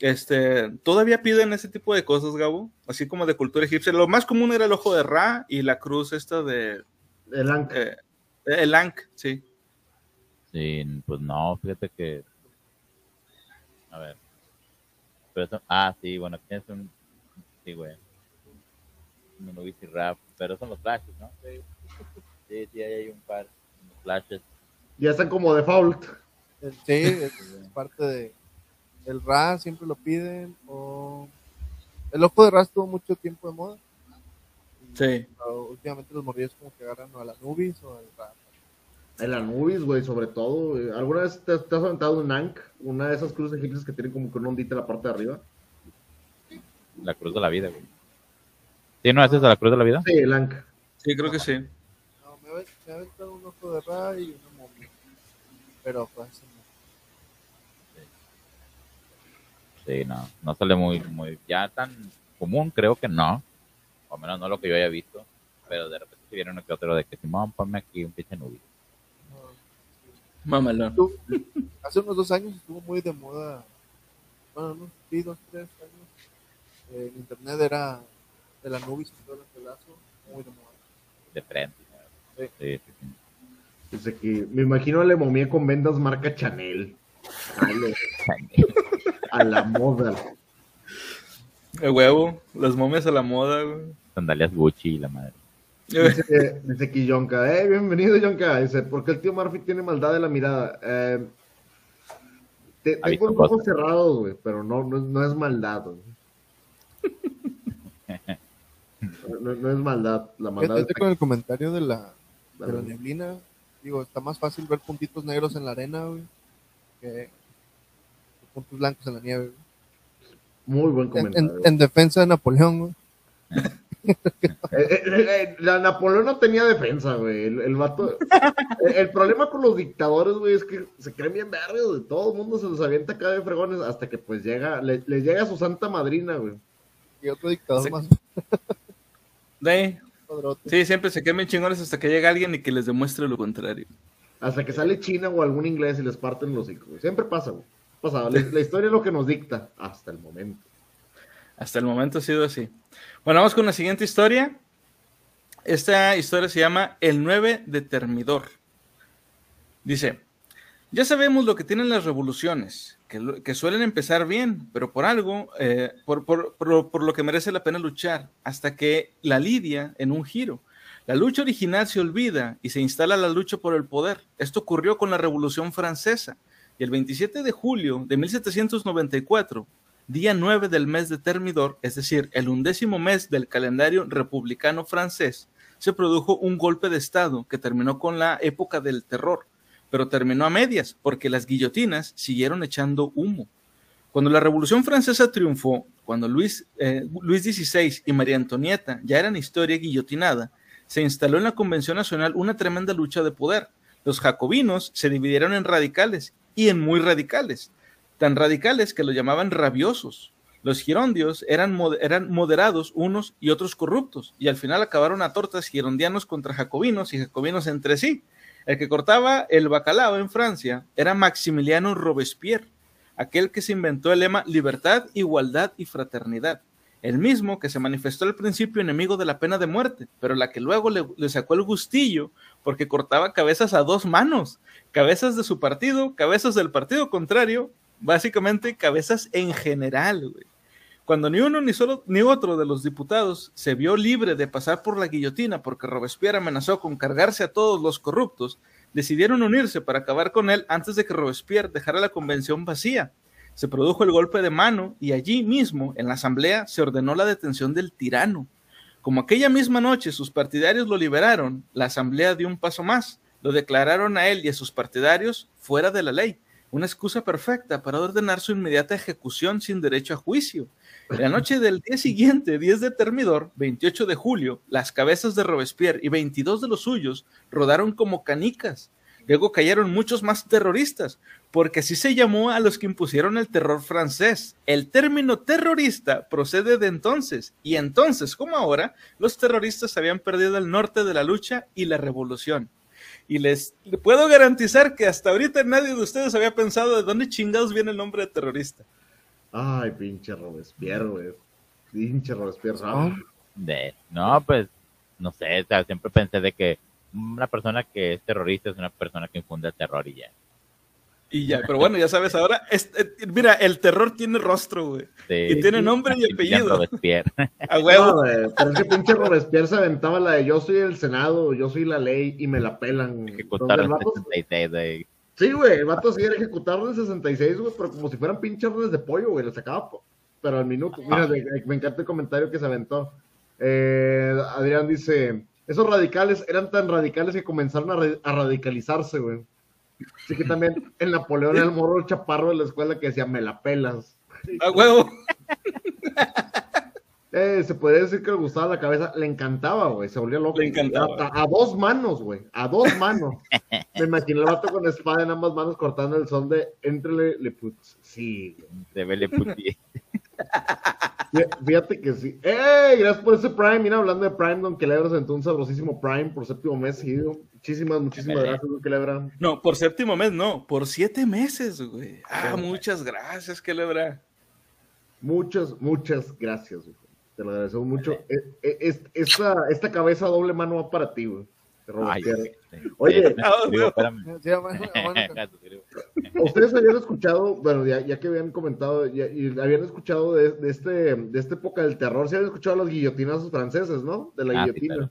S1: este, todavía piden ese tipo de cosas, Gabo, así como de cultura egipcia. Lo más común era el ojo de Ra y la cruz esta de
S2: El Ankh.
S1: eh, el Ankh, sí.
S3: Sí, pues no, fíjate que. A ver. Pero eso- ah, sí, bueno, aquí es un. Sí, güey. Anubis y rap, pero son los flashes, ¿no? Sí, sí, sí, ahí hay un par de flashes.
S2: Ya están como default.
S4: El- Sí, es parte de. El Ra siempre lo piden. O. El ojo de Ra estuvo mucho tiempo de moda. Y,
S1: Sí.
S4: ah, Últimamente los morrillos como que agarran o al Anubis o al Ra.
S2: El Anubis, güey, sobre todo. ¿Alguna vez te, te has aventado un Ankh? Una de esas cruces egipcias que tienen como que una ondita en la parte de arriba.
S3: La cruz de la vida, güey. ¿Sí no haces la cruz de la vida?
S2: Sí, el Ankh.
S1: Sí, creo que sí.
S4: No, me ha me ha aventado un ojo de Ra y una momia. Pero pues. no.
S3: Sí, no, no sale muy, muy, ya tan común, creo que no, o menos no lo que yo haya visto, pero de repente si viene uno que otro de que Simón, ponme aquí un pinche nubio.
S4: Estuvo- Hace unos dos años estuvo muy de moda. Bueno, no, sí, dos, tres años. Eh, en internet era el Anubis y todo el pelazo. Muy de moda.
S3: de frente.
S4: Sí.
S3: Sí, sí, sí.
S2: Dice que me imagino a la momia con vendas marca Chanel. Ay, le- a la moda.
S1: El huevo, las momias a la moda, güey.
S3: Sandalias Gucci y la madre.
S2: Dice, dice aquí Yonka, eh, bienvenido Yonka. Dice, ¿por qué el tío Murphy tiene maldad de la mirada? Eh, te- tengo los ojos cerrados, güey, pero no, no, no es maldad. güey. [laughs] No, no es maldad, la maldad
S4: Fíjate
S2: es
S4: con el comentario de la, de la neblina. Digo, está más fácil ver puntitos negros en la arena, güey, que puntos blancos en la nieve. güey.
S2: muy buen
S4: En,
S2: comentario.
S4: en- en defensa de Napoleón, güey. [laughs]
S2: Eh, eh, eh, la Napoleón no tenía defensa, güey. El, el vato. el, el problema con los dictadores, güey, es que se creen bien verdes, güey. Todo el mundo se los avienta acá de fregones hasta que pues llega, le- les llega su santa madrina, güey.
S4: Y otro dictador
S1: Sí.
S4: más
S1: De, sí, siempre se quedan bien chingones hasta que llega alguien y que les demuestre lo contrario.
S2: Hasta que sale China o algún inglés y les parten los hijos. Siempre pasa, güey. Pasa. La, la historia es lo que nos dicta hasta el momento.
S1: Hasta el momento ha sido así. Bueno, vamos con la siguiente historia. Esta historia se llama El 9 de Termidor. Dice, ya sabemos lo que tienen las revoluciones, que, suelen empezar bien, pero por algo, eh, por, por- por- por lo que merece la pena luchar, hasta que la lidia en un giro. La lucha original se olvida y se instala la lucha por el poder. Esto ocurrió con la Revolución Francesa. Y el 27 de julio de 1794, día 9 del mes de Termidor, es decir, el undécimo mes del calendario republicano francés, se produjo un golpe de Estado que terminó con la época del terror, pero terminó a medias porque las guillotinas siguieron echando humo. Cuando la Revolución Francesa triunfó, cuando Luis, eh, Luis XVI y María Antonieta ya eran historia guillotinada, se instaló en la Convención Nacional una tremenda lucha de poder. Los jacobinos se dividieron en radicales y en muy radicales, tan radicales que lo llamaban rabiosos. Los girondios eran, eran moderados unos y otros corruptos, y al final acabaron a tortas girondianos contra jacobinos y jacobinos entre sí. El que cortaba el bacalao en Francia era Maximiliano Robespierre, aquel que se inventó el lema libertad, igualdad y fraternidad. El mismo que se manifestó al principio enemigo de la pena de muerte, pero la que luego le, sacó el gustillo porque cortaba cabezas a dos manos, cabezas de su partido, cabezas del partido contrario, básicamente cabezas en general, güey. Cuando ni uno ni solo ni otro de los diputados se vio libre de pasar por la guillotina porque Robespierre amenazó con cargarse a todos los corruptos, decidieron unirse para acabar con él antes de que Robespierre dejara la convención vacía. Se produjo el golpe de mano y allí mismo, en la asamblea, se ordenó la detención del tirano. Como aquella misma noche sus partidarios lo liberaron, la asamblea dio un paso más, lo declararon a él y a sus partidarios fuera de la ley, una excusa perfecta para ordenar su inmediata ejecución sin derecho a juicio. La noche del día siguiente, 10 de Termidor, 28 de julio, las cabezas de Robespierre y 22 de los suyos rodaron como canicas. Luego cayeron muchos más terroristas, porque así se llamó a los que impusieron el terror francés. El término terrorista procede de entonces, y entonces, como ahora, los terroristas habían perdido el norte de la lucha y la revolución. Y les puedo garantizar que hasta ahorita nadie de ustedes había pensado de dónde chingados viene el nombre de terrorista.
S2: Ay, pinche Robespierre, güey. Pinche Robespierre. Ah,
S3: De, no, pues, no sé, o sea, siempre pensé de que una persona que es terrorista es una persona que infunde el terror y ya.
S1: Y ya, pero bueno, ya sabes, ahora, es- eh, mira, el terror tiene rostro, güey.
S3: Sí.
S1: Y tiene nombre y apellido.
S3: Robespierre. [laughs]
S1: A
S2: No,
S1: huevo.
S2: güey, pero es que pinche Robespierre se aventaba la de yo soy el Senado, yo soy la ley y me la pelan.
S3: Ejecutaron
S2: el vato-
S3: 66 de
S2: Sí, güey, el vato sí era ejecutado en 66, güey, pero como si fueran pinches de pollo, güey, le sacaba, pero al minuto. Mira, de- de- me encanta el comentario que se aventó. Eh, Adrián dice, esos radicales eran tan radicales que comenzaron a, ra- a radicalizarse, güey. Así que también el Napoleón era el morro chaparro de la escuela que decía, me la pelas.
S1: A huevo. [laughs]
S2: Eh, se podría decir que le gustaba la cabeza, le encantaba, güey, se volvía loco.
S1: Le encantaba.
S2: A, a dos manos, güey, a dos manos. [laughs] Me imaginé el vato con espada en ambas manos cortando el son de Entrele Le Putz. Sí, güey.
S3: Puti.
S2: Fí- Fíjate que sí. ¡Ey! Gracias por ese Prime. Mira, hablando de Prime, Don Quelebra sentó un sabrosísimo Prime por séptimo mes seguido. Muchísimas, muchísimas gracias, Don Quelebra.
S1: No, por séptimo mes, no, por siete meses, güey. Ah, muchas gracias, que lebra.
S2: Muchas, muchas gracias, güey. Te lo agradecemos mucho. Eh, eh, es- esta, esta cabeza doble mano va para ti, güey. Te
S3: Ay.
S2: Oye. Ustedes habían escuchado, bueno, ya, ya que habían comentado, ya, y habían escuchado de, de este, de esta época del terror, sí habían escuchado los guillotinazos franceses, ¿no? De la
S3: Ah, sí,
S2: guillotina.
S3: claro.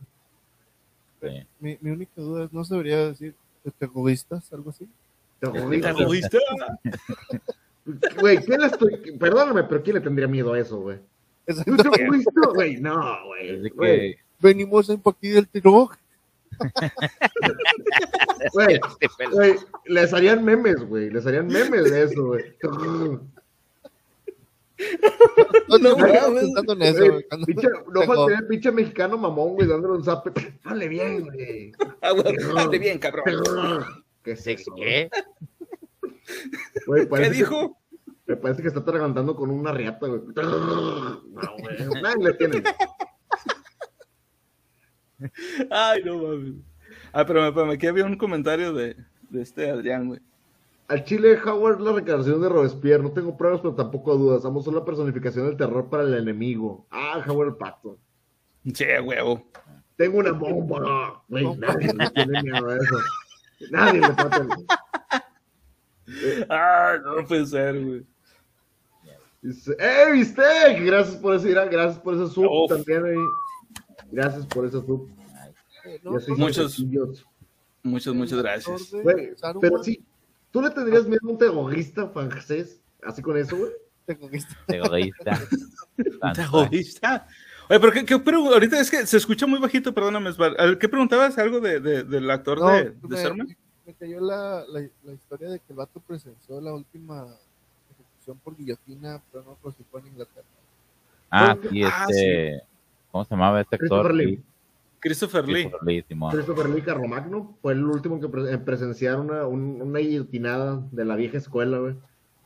S3: Sí.
S4: mi, mi única duda es, ¿no se debería decir de terroristas, algo así?
S2: Terroristas.
S1: ¿Terrorista?
S2: Güey, ¿quién le estoy? Perdóname, pero ¿quién le tendría miedo a eso, güey? Güey, no, güey.
S3: Que
S4: Venimos a impartir el terror. [laughs]
S2: güey,
S3: Este
S2: güey, les harían memes, güey. Les harían memes de eso, güey.
S4: No, no, pensando en eso.
S2: Güey, pinche- no faltaría el pinche mexicano mamón, güey, dándole un zape. Dale bien, güey.
S1: Ah, dale bien, cabrón.
S2: ¿Qué es
S3: ¿De
S2: eso?
S3: qué?
S2: Güey,
S1: ¿Qué
S2: parece que-
S1: dijo?
S2: Me parece que está atragantando con una riata, güey. [laughs] No, güey. [laughs] Nadie le tiene.
S1: Ay, no mames. Ah, pero espérame, aquí había un comentario de, de este Adrián, güey.
S2: Al Chile, Howard, la reencarnación de Robespierre. No tengo pruebas, pero tampoco dudas. Ambos son la personificación del terror para el enemigo. Ah, Howard el Pato.
S1: Sí, huevo.
S2: Tengo una bomba. Güey, nadie le tiene miedo a eso. Nadie le trata. [laughs]
S1: Ah, no puede ser, güey.
S2: Dice, ¡Eh, Bistec! Gracias por ese, gracias por ese sub
S1: Uf.
S2: también, güey. Gracias por ese sub.
S4: Eh, no,
S1: Muchos-. Muchas, muchas gracias.
S2: Güey, pero sí, ¿tú le tendrías miedo a un terrorista francés? Así con eso, güey.
S4: terrorista. [laughs]
S1: Terrorista. Oye, pero ¿qué, qué pero ahorita es que se escucha muy bajito, perdóname, Sbar. ¿Qué preguntabas? ¿Algo de, de- del actor
S4: No,
S1: de, de
S4: me,
S1: Sermon?
S4: me cayó la, la, la historia de que el vato presenció la última ejecución por guillotina, pero no creo si fue en Inglaterra.
S3: Ah, sí,
S1: Ah,
S3: este. ¿Cómo se llamaba este actor?
S2: Christopher Lee.
S1: Christopher Lee.
S3: Christopher Lee, Simón.
S2: Christopher Lee Carlomagno fue el último que pre- en presenciar una, un- una guillotinada de la vieja escuela, güey.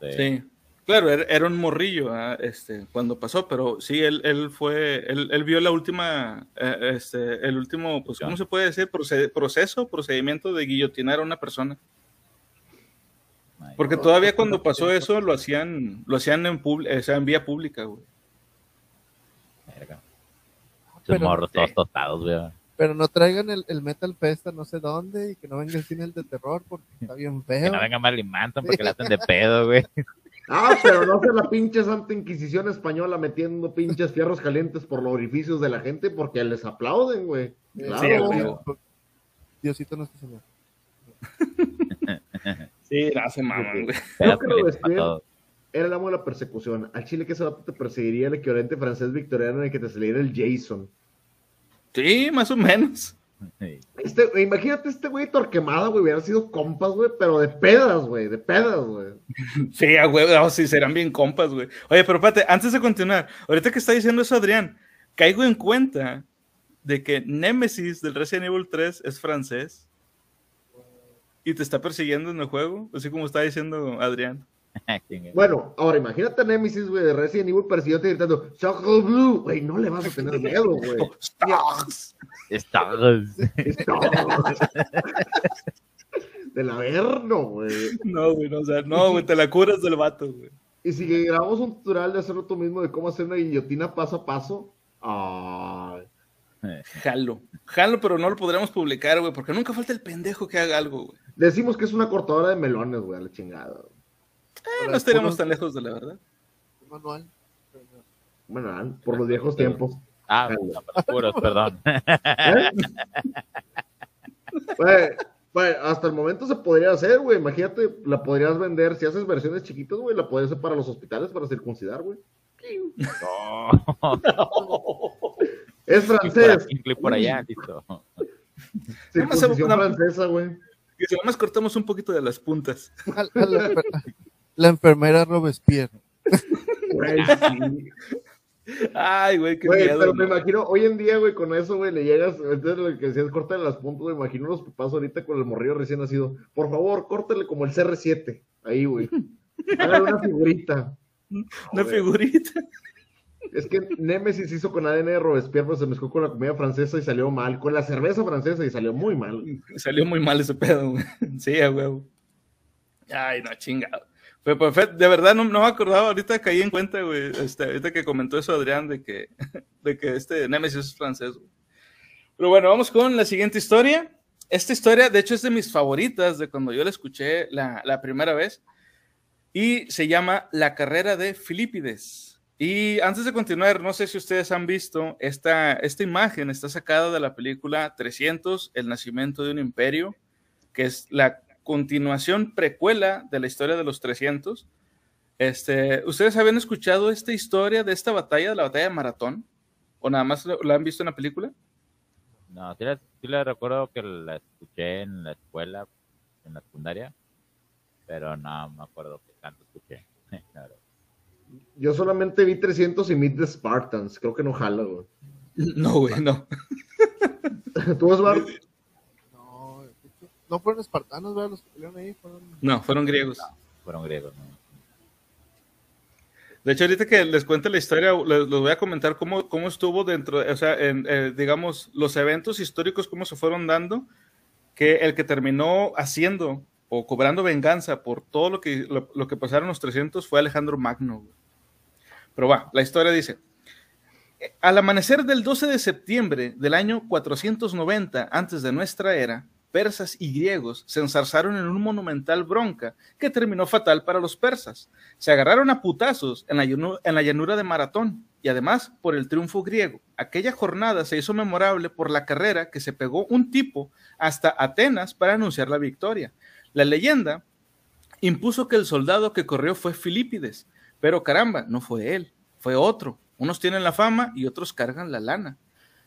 S3: Sí.
S1: Sí. Claro, era, era un morrillo ah, este, cuando pasó, pero sí, él, él fue, él, él vio la última, eh, este, el último, pues, ¿cómo se puede decir? Proced- proceso, procedimiento de guillotinar a una persona. Porque todavía cuando pasó eso lo hacían, lo hacían en, o sea, en vía pública, güey.
S3: verga.
S4: Pero-
S3: morros todos tostados, güey.
S4: Pero no traigan el, el Metal Fest a no sé dónde y que no venga el cine de terror porque está bien [laughs]
S3: Que
S4: feo.
S3: no venga Marilyn Manson porque la hacen de pedo, güey. [laughs]
S2: Ah, pero no sea la pinche Santa Inquisición española metiendo pinches fierros calientes por los orificios de la gente porque les aplauden, güey. Claro.
S1: Sí,
S2: güey.
S4: Diosito nuestro señor. [laughs]
S1: Sí, no se maman, güey.
S2: Creo que. Era el amo de la persecución. Al Chile que ese vato te perseguiría el equivalente francés victoriano en el que te saliera el Jason.
S1: Sí, más o menos.
S3: Sí.
S2: Este, imagínate este güey Torquemada, güey, hubieran sido compas, güey, pero de pedas, güey, de pedas, güey. [laughs]
S1: Sí, a huevo, sí, serán bien compas, güey. Oye, pero espérate, antes de continuar, ahorita que está diciendo eso Adrián, caigo en cuenta de que Nemesis del Resident Evil 3 es francés y te está persiguiendo en el juego, así como está diciendo Adrián. [laughs]
S3: Chingue.
S2: Bueno, ahora imagínate a Nemesis, güey, de Resident Evil persiguiéndote gritando, Sacre Blue, güey, no le vas a tener miedo, güey. [laughs]
S1: Stars.
S3: Estás.
S2: Del averno, güey.
S1: No, güey, no, o sea, no, güey, te la curas del vato, güey.
S2: Y si grabamos un tutorial de hacerlo tú mismo de cómo hacer una guillotina paso a paso, ay, [laughs]
S1: Jalo. Jalo, pero no lo podremos publicar, güey, porque nunca falta el pendejo que haga algo, güey.
S2: decimos que es una cortadora de melones, güey, a la chingada.
S1: Eh, no estaríamos tan lejos de la verdad.
S4: Manual.
S2: Bueno, ah, por los viejos tiempos.
S3: Ah, no, puros, perdón. [laughs]
S2: ¿Eh? Güey, güey, hasta el momento se podría hacer, güey. Imagínate, la podrías vender. Si haces versiones chiquitas, güey, la podrías hacer para los hospitales para circuncidar, güey. [laughs]
S3: No.
S2: Es
S3: por
S2: francés.
S3: clic por allá, listo.
S2: Circuncisión
S1: Una-
S2: francesa, güey.
S1: Y si nomás cortamos un poquito de las puntas.
S4: A- a la, enfer- [laughs] la enfermera Robespierre.
S2: Güey, [laughs] sí.
S1: Ay, güey, qué
S2: Güey,
S1: miedo.
S2: pero me
S1: ¿no?
S2: imagino, hoy en día, güey, con eso, güey, le llegas, entonces lo que decías, córtale las puntas, güey, imagino los papás ahorita con el morrillo recién nacido, por favor, córtale como el CR7, ahí, güey, hágale una figurita.
S1: Una
S2: Joder.
S1: figurita.
S2: Es que Nemesis hizo con ADN de Robespierre, se mezcló con la comida francesa y salió mal, con la cerveza francesa y salió muy mal.
S1: Salió muy mal ese pedo, güey. [laughs] Sí, a huevo. Ay, no, chingado. Pues, de verdad no, me acordaba, ahorita caí en cuenta, güey, este, ahorita que comentó eso Adrián de que, [laughs] de que este Nemesis es francés. Pero bueno, vamos con la siguiente historia. Esta historia, de hecho, es de mis favoritas de cuando yo la escuché la, la primera vez. Y se llama La carrera de Filipides. Y antes de continuar, no sé si ustedes han visto esta, esta imagen, está sacada de la película 300, El nacimiento de un imperio, que es la continuación precuela de la historia de los 300. Este, ¿Ustedes habían escuchado esta historia de esta batalla, de la batalla de Maratón? ¿O nada más la han visto en la película?
S3: No, sí la, sí la recuerdo que la escuché en la escuela, en la secundaria, pero no me acuerdo que tanto escuché. [laughs] la verdad.
S2: Yo solamente vi 300 y Meet the Spartans, creo que no jala, güey.
S1: No, güey, no. [laughs]
S2: ¿Tú, Osvaldo?
S4: No, no fueron espartanos, ¿verdad? Los que pelearon ahí. Fueron...
S1: No, fueron griegos.
S3: Fueron griegos, ¿no?
S1: De hecho, ahorita que les cuente la historia, les, les voy a comentar cómo, cómo estuvo dentro, o sea, en, eh, digamos, los eventos históricos, cómo se fueron dando, que el que terminó haciendo o cobrando venganza por todo lo que, lo, que pasaron los 300 fue Alejandro Magno. Pero va, la historia dice, al amanecer del 12 de septiembre del año 490 antes de nuestra era, persas y griegos se ensarzaron en un monumental bronca que terminó fatal para los persas. Se agarraron a putazos en la, en la llanura de Maratón y además por el triunfo griego. Aquella jornada se hizo memorable por la carrera que se pegó un tipo hasta Atenas para anunciar la victoria. La leyenda impuso que el soldado que corrió fue Filipides, pero caramba, no fue él, fue otro. Unos tienen la fama y otros cargan la lana.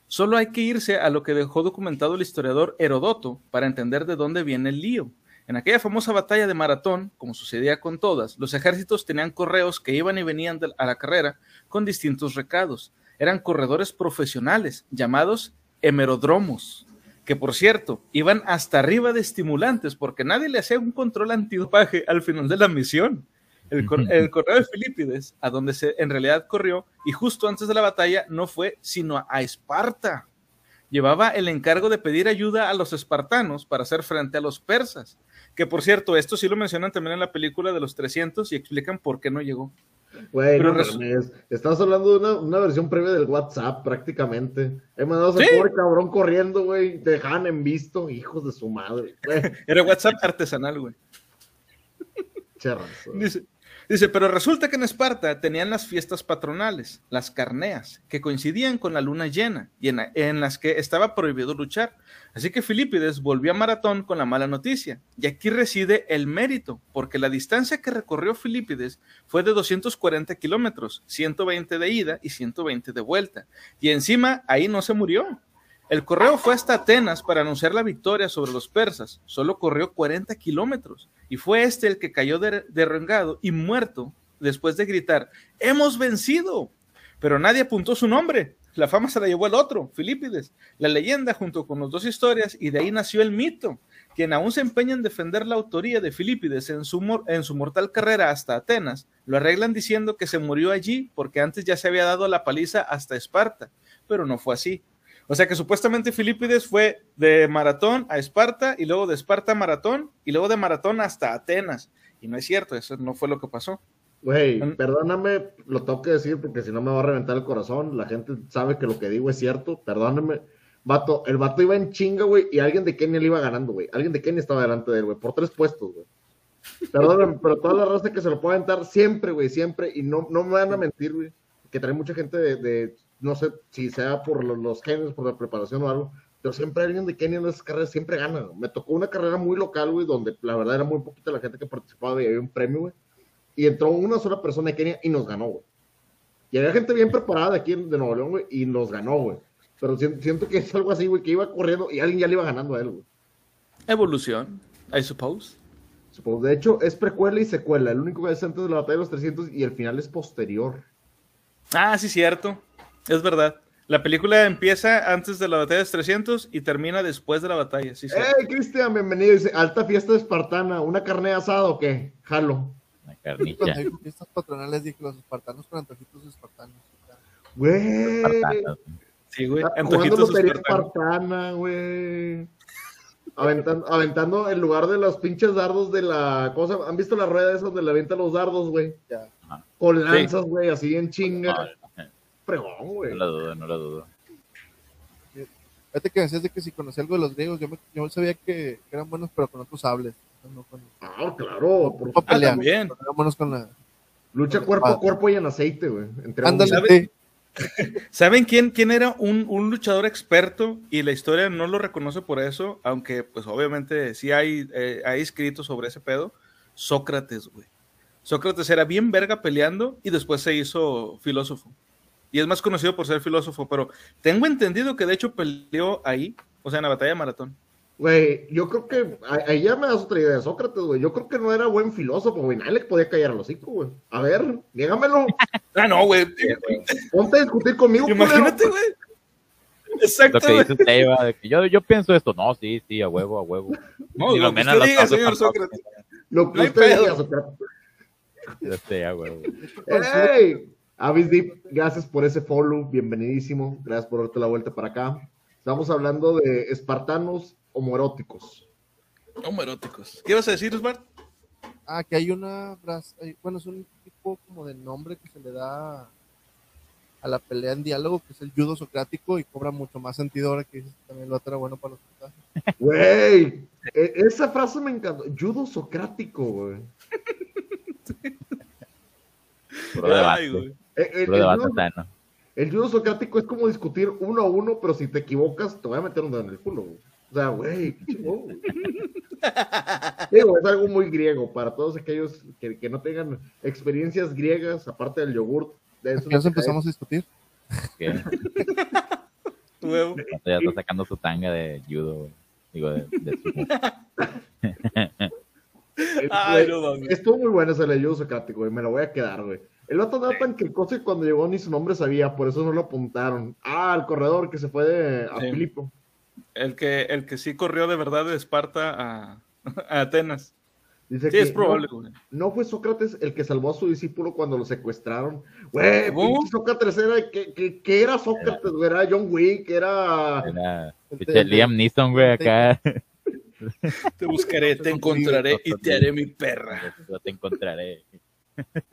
S1: Solo hay que irse a lo que dejó documentado el historiador Herodoto para entender de dónde viene el lío. En aquella famosa batalla de Maratón, como sucedía con todas, los ejércitos tenían correos que iban y venían a la carrera con distintos recados. Eran corredores profesionales llamados hemerodromos, que por cierto, iban hasta arriba de estimulantes porque nadie le hacía un control antidopaje al final de la misión. El, cor- el correo de Filipides, a donde se en realidad corrió, y justo antes de la batalla, no fue sino a, a Esparta. Llevaba el encargo de pedir ayuda a los espartanos para hacer frente a los persas. Que por cierto, esto sí lo mencionan también en la película de los 300 y explican por qué no llegó.
S2: Güey,
S1: Pero
S2: no mames. Estás hablando de una, una versión previa del WhatsApp, prácticamente. He mandado a
S1: Sí.
S2: pobre cabrón corriendo, güey. Te dejaban en visto, hijos de su madre. [laughs]
S1: Era WhatsApp artesanal, güey. Dice, dice, pero resulta que en Esparta tenían las fiestas patronales, las carneas, que coincidían con la luna llena y en, las que estaba prohibido luchar. Así que Filipides volvió a Maratón con la mala noticia. Y aquí reside el mérito, porque la distancia que recorrió Filipides fue de 240 kilómetros, 120 de ida y 120 de vuelta. Y encima ahí no se murió. El correo fue hasta Atenas para anunciar la victoria sobre los persas. Solo corrió 40 kilómetros y fue este el que cayó der- derrengado y muerto después de gritar, ¡Hemos vencido! Pero nadie apuntó su nombre. La fama se la llevó el otro, Filipides. La leyenda junto con las dos historias y de ahí nació el mito. Quien aún se empeña en defender la autoría de Filipides en su, en su mortal carrera hasta Atenas, lo arreglan diciendo que se murió allí porque antes ya se había dado la paliza hasta Esparta, pero no fue así. O sea que supuestamente Filipides fue de Maratón a Esparta y luego de Esparta a Maratón y luego de Maratón hasta Atenas. Y no es cierto, eso no fue lo que pasó.
S2: Güey, perdóname, lo tengo que decir porque si no me va a reventar el corazón. La gente sabe que lo que digo es cierto. Perdóname. Vato, el vato iba en chinga, güey, y alguien de Kenia le iba ganando, güey. Alguien de Kenia estaba delante de él, güey, por tres puestos, güey. Perdóname, pero toda la raza que se lo puede aventar siempre, güey, siempre. Y no, no me van a mentir, güey, que trae mucha gente de, de- no sé si sea por los, genes, por la preparación o algo, pero siempre alguien de Kenia en esas carreras siempre gana. Me tocó una carrera muy local, güey, donde la verdad era muy poquita la gente que participaba y había un premio, güey. Y entró una sola persona de Kenia y nos ganó, güey. Y había gente bien preparada de aquí de Nuevo León, güey, y nos ganó, güey. Pero siento, siento que es algo así, güey, que iba corriendo y alguien ya le iba ganando a él, güey.
S1: Evolución, I suppose.
S2: De hecho, es precuela y secuela. El único que es antes de la batalla de los 300 y el final es posterior.
S1: Ah, sí, cierto. Es verdad. La película empieza antes de la batalla de los 300 y termina después de la batalla. Sí.
S2: ¡Hey, Cristian! Bienvenido. Dice, alta fiesta espartana. ¿Una carne asada o qué? Jalo.
S3: Una
S4: Cuando
S3: carnilla.
S4: dijo fiestas patronales dije los espartanos con antojitos espartanos.
S2: Güey.
S1: Sí, güey. Antojitos
S2: lotería
S1: espartanos.
S2: espartana, güey. Aventando, aventando en lugar de los pinches dardos de la cosa. ¿Han visto la rueda esa donde le avientan los dardos, güey?
S4: Ya.
S2: Con lanzas, güey, así en chinga. Fregón, güey.
S3: no lo dudo, no lo dudo.
S4: Fíjate que decías de que si conocía algo de los griegos, yo, me- yo sabía que eran buenos, pero con otros sables. No con,
S2: Ah, claro. Por
S1: Ah,
S4: pelear.
S1: también.
S4: pero eran buenos con la.
S2: Lucha cuerpo a cuerpo y en aceite, güey. Entre
S4: Ándale. [laughs]
S1: ¿Saben quién, quién era un, un luchador experto? Y la historia no lo reconoce por eso, aunque pues obviamente sí hay, eh, hay escritos sobre ese pedo. Sócrates, güey. Sócrates era bien verga peleando y después se hizo filósofo. Y es más conocido por ser filósofo, pero tengo entendido que de hecho peleó ahí, o sea, en la batalla de maratón.
S2: Güey, yo creo que a- ahí ya me das otra idea de Sócrates, güey. Yo creo que no era buen filósofo, güey. Nadie le podía callar al hocico, güey. A ver, dígamelo. [laughs]
S1: Ah, no, güey.
S2: Ponte a discutir conmigo,
S1: Imagínate, güey.
S3: Lo
S1: Exacto,
S3: que
S1: güey.
S3: dice usted, Eva, de que yo, yo pienso esto. No, sí, sí, a huevo, a huevo.
S1: No, lo
S3: lo
S1: que usted
S3: lo
S1: diga, señor. Sócrates.
S2: Lo que usted diga, Sócrates.
S3: Sé, a huevo.
S2: ¡Ey! Avis Deep, gracias por ese follow, bienvenidísimo. Gracias por darte la vuelta para acá. Estamos hablando de espartanos homoeróticos.
S1: Homoeróticos. ¿Qué ibas a decir, Bart?
S4: Ah, que hay una. hay- Bueno, es un tipo como de nombre que se le da a la pelea en diálogo, que es el judo socrático, y cobra mucho más sentido ahora que también lo otro era bueno para los puntajes. [laughs]
S2: Güey, e- esa frase me encantó. Judo socrático, güey. [laughs]
S1: Ay, güey.
S2: Eh, El,
S3: Puro
S2: el judo, el judo socrático es como discutir uno a uno, pero si te equivocas, te voy a meter un dedo en el culo, güey. O sea, güey, qué chingón, güey. [laughs] Digo, es algo muy griego para todos aquellos que, que no tengan experiencias griegas, aparte del yogurt. De eso
S4: empezamos a discutir. [laughs]
S1: Huevo.
S3: ya está sacando su tanga de judo, güey. Digo, de, de sumo. [laughs]
S1: Ay, no mames.
S2: Estuvo muy bueno ese leyudo socrático, güey. Me lo voy a quedar, güey. El vato andaba tan cricoso que cuando llegó ni su nombre sabía, por eso no lo apuntaron. Ah, el corredor que se fue de, a
S1: Sí.
S2: Filipo.
S1: El que, el que sí corrió de verdad de Esparta a, [laughs] a Atenas.
S2: Dice
S1: Sí,
S2: que
S1: es probable,
S2: no,
S1: güey.
S2: no fue Sócrates el que salvó a su discípulo cuando lo secuestraron. Güey, Sócrates era, que, que, que era Sócrates, güey, era John Wick, era...
S3: Era
S4: de-
S3: Liam Neeson, güey, acá.
S1: Te buscaré, te [laughs] encontraré y te haré mi perra.
S3: Yo te encontraré.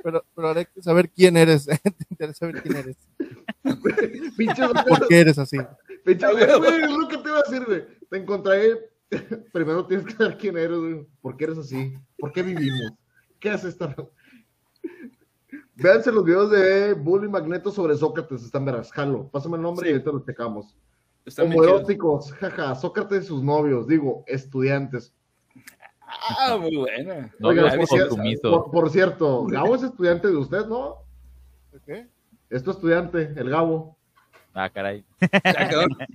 S4: Pero, pero ahora hay que saber quién eres. [laughs] Te interesa saber quién eres.
S2: Pinche
S4: ¿Por qué eres así?
S2: pinche,
S1: güey.
S2: güey, es lo que te iba a decir, güey. Te encontraré, [laughs] primero tienes que saber quién eres, güey. ¿Por qué eres así? ¿Por qué vivimos? ¿Qué hace esta... Véanse los videos de Bully Magneto sobre Sócrates, están verás, jalo. Pásame el nombre
S1: Sí.
S2: y ahorita lo checamos. Homoeróticos, jaja, Sócrates y sus novios, digo, estudiantes.
S1: Ah, muy buena.
S3: No,
S2: Oiga, por, cierto, Gabo es estudiante de usted, ¿no?
S4: ¿Ok?
S2: Es tu estudiante, el Gabo.
S3: Ah, caray. [laughs]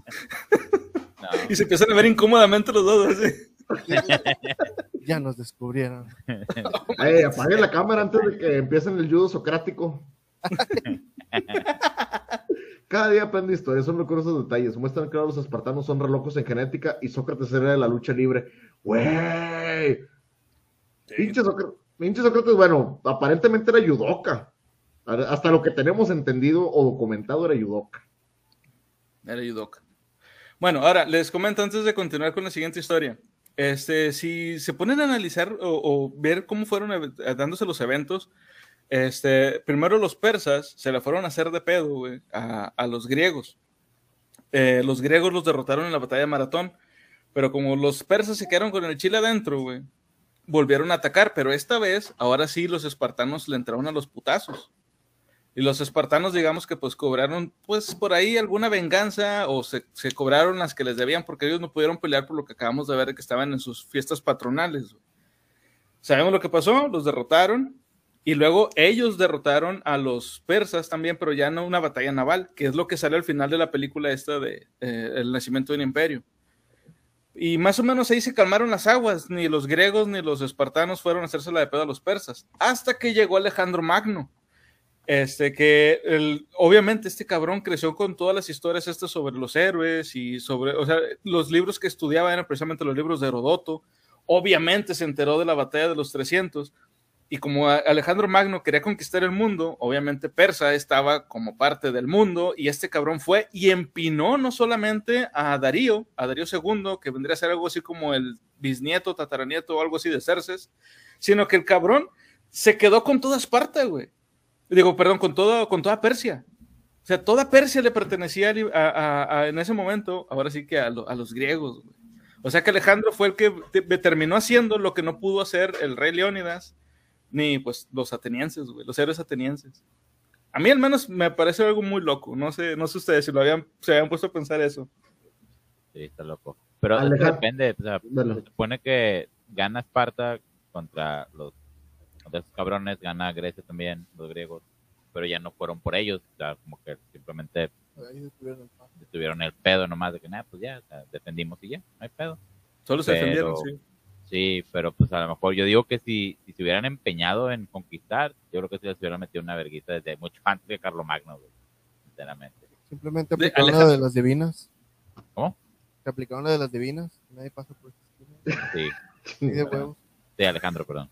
S3: No,
S1: Y se empiezan a ver incómodamente los dos. Así. [laughs]
S4: Ya nos descubrieron.
S2: Ey, apaguen la cámara antes de que empiecen el judo socrático. [laughs] Cada día aprende historia, son recursos detalles. Muestran que los espartanos son relojos en genética y Sócrates era de la lucha libre. ¡Güey! Pinche Sócrates, bueno, aparentemente era judoka. Hasta lo que tenemos entendido o documentado era judoka.
S1: Era Yudoka. Bueno, ahora les comento antes de continuar con la siguiente historia. Este, si se ponen a analizar o, o ver cómo fueron ev- dándose los eventos, Este, primero los persas se la fueron a hacer de pedo, a, los griegos. Eh, los griegos los derrotaron en la batalla de Maratón, pero como los persas se quedaron con el chile adentro, volvieron a atacar, pero esta vez, ahora sí, los espartanos le entraron a los putazos. Y los espartanos, digamos que pues cobraron, pues por ahí alguna venganza o se, se cobraron las que les debían porque ellos no pudieron pelear por lo que acabamos de ver que estaban en sus fiestas patronales. Sabemos lo que pasó, los derrotaron y luego ellos derrotaron a los persas también, pero ya no una batalla naval, que es lo que sale al final de la película esta de eh, El nacimiento de un imperio. Y más o menos ahí se calmaron las aguas, ni los griegos ni los espartanos fueron a hacerse la de pedo a los persas, hasta que llegó Alejandro Magno. Este que obviamente este cabrón creció con todas las historias estas sobre los héroes y sobre, o sea, los libros que estudiaba eran precisamente los libros de Herodoto. Obviamente se enteró de la batalla de los 300 y como Alejandro Magno quería conquistar el mundo, obviamente Persa estaba como parte del mundo y este cabrón fue y empinó no solamente a Darío, a Darío II, que vendría a ser algo así como el bisnieto, tataranieto o algo así de Cerces, sino que el cabrón se quedó con todas partes, güey. Digo, perdón, con, todo, con toda Persia. O sea, toda Persia le pertenecía en ese momento, ahora sí que a, lo- a los griegos. O sea que Alejandro fue el que te- terminó haciendo lo que no pudo hacer el rey Leónidas, ni pues los atenienses, güey, los héroes atenienses. A mí al menos me parece algo muy loco. No sé, no sé ustedes si lo habían, se habían puesto a pensar eso.
S3: Sí, está loco. Pero
S2: Alejandro-
S3: depende, o sea,
S2: Dale.
S3: se supone que gana Esparta contra los contra esos cabrones, gana Grecia también, los griegos, pero ya no fueron por ellos, o sea, como que simplemente
S4: Ahí detuvieron el paso.
S3: tuvieron el pedo nomás de que nada, pues ya, o sea, defendimos y ya, no hay pedo.
S1: Solo se
S3: Pero-
S1: defendieron, sí.
S3: Sí, pero pues a lo mejor yo digo que si, si se hubieran empeñado en conquistar, yo creo que se les hubieran metido una verguita desde mucho antes que Carlomagno, güey, sinceramente.
S4: Simplemente
S1: De
S4: aplicaron la de las divinas.
S3: ¿Cómo?
S4: Se aplicaron la de las divinas. Nadie pasa por.
S3: Sí,
S4: Ni de huevos.
S3: sí, Alejandro, perdón.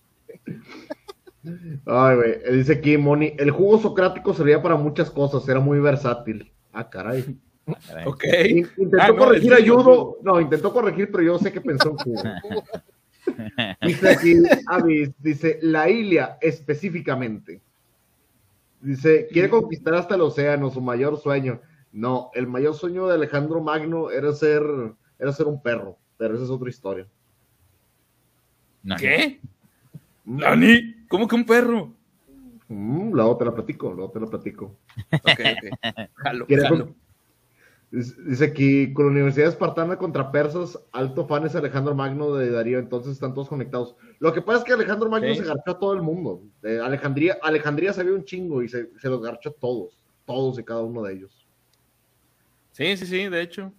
S2: Ay, güey. eh, Dice aquí Moni, el jugo socrático servía para muchas cosas, era muy versátil. Ah, caray.
S3: Ah, caray.
S1: Ok.
S2: In- Intentó
S1: Ah, no,
S2: corregir
S1: el-
S2: a Yudo. No, intentó corregir, pero yo sé que pensó en jugo. [laughs] [laughs] Dice aquí Avis, dice la Ilia específicamente. Dice, quiere conquistar hasta el océano, su mayor sueño. No, el mayor sueño de Alejandro Magno era ser, era ser un perro, pero esa es otra historia.
S3: No,
S1: ¿Qué? ¿Nani? ¿Cómo que un perro?
S2: Mm, luego te la platico, luego te la platico.
S1: Ok, ok. [laughs] Jalo,
S2: Quiere
S1: jalo.
S2: con- Dice aquí, con la Universidad Espartana contra persas, alto fan es Alejandro Magno de Darío, entonces están todos conectados. Lo que pasa es que Alejandro Magno
S1: Sí.
S2: se garchó a todo el mundo. De Alejandría, Alejandría sabía un chingo y se, se los garchó a todos, todos y cada uno de ellos.
S1: Sí, sí, sí, de hecho.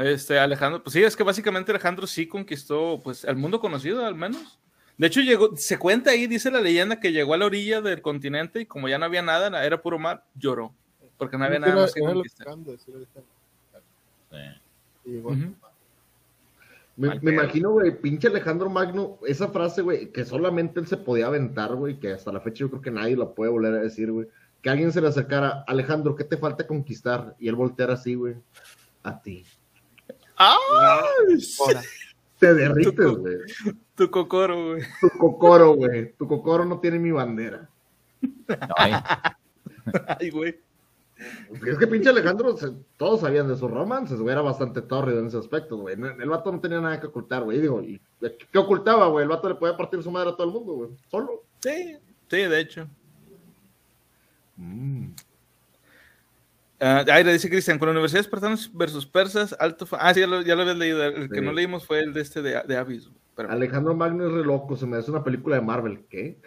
S1: Este, Alejandro, pues sí, es que básicamente Alejandro sí conquistó, pues, el mundo conocido, al menos. De hecho, llegó, se cuenta ahí, dice la leyenda, que llegó a la orilla del continente y como ya no había nada, era puro mar, lloró. Porque no había nada más que conquistar.
S4: acaban de decir ahorita.
S3: Sí.
S2: Me, imagino, güey, pinche Alejandro Magno, esa frase, güey, que solamente él se podía aventar, güey, que hasta la fecha yo creo que nadie la puede volver a decir, güey. Que alguien se le acercara, Alejandro, ¿qué te falta conquistar? Y él volteara así, güey, a ti.
S1: ¡Ah!
S2: Te derrites,
S1: Tu-
S2: güey.
S1: Tu cocoro, güey.
S2: Tu cocoro, güey. Tu cocoro no tiene mi bandera.
S3: Ay,
S1: güey.
S2: Es que pinche Alejandro, se- todos sabían de sus romances, güey, era bastante tórrido en ese aspecto, güey. El vato no tenía nada que ocultar, güey. Digo, ¿y ¿qué ocultaba, güey? El vato le podía partir su madre a todo el mundo, güey. Solo.
S1: Sí, sí, de hecho.
S2: Mm.
S1: Ah, ahí le dice Cristian, con la Universidad de Espartanos versus Persas, alto Ah, sí, ya lo, ya lo habías leído. El que no leímos fue el de este de, de. Pero-
S2: Alejandro Magno es re loco, se me hace una película de Marvel. ¿Qué?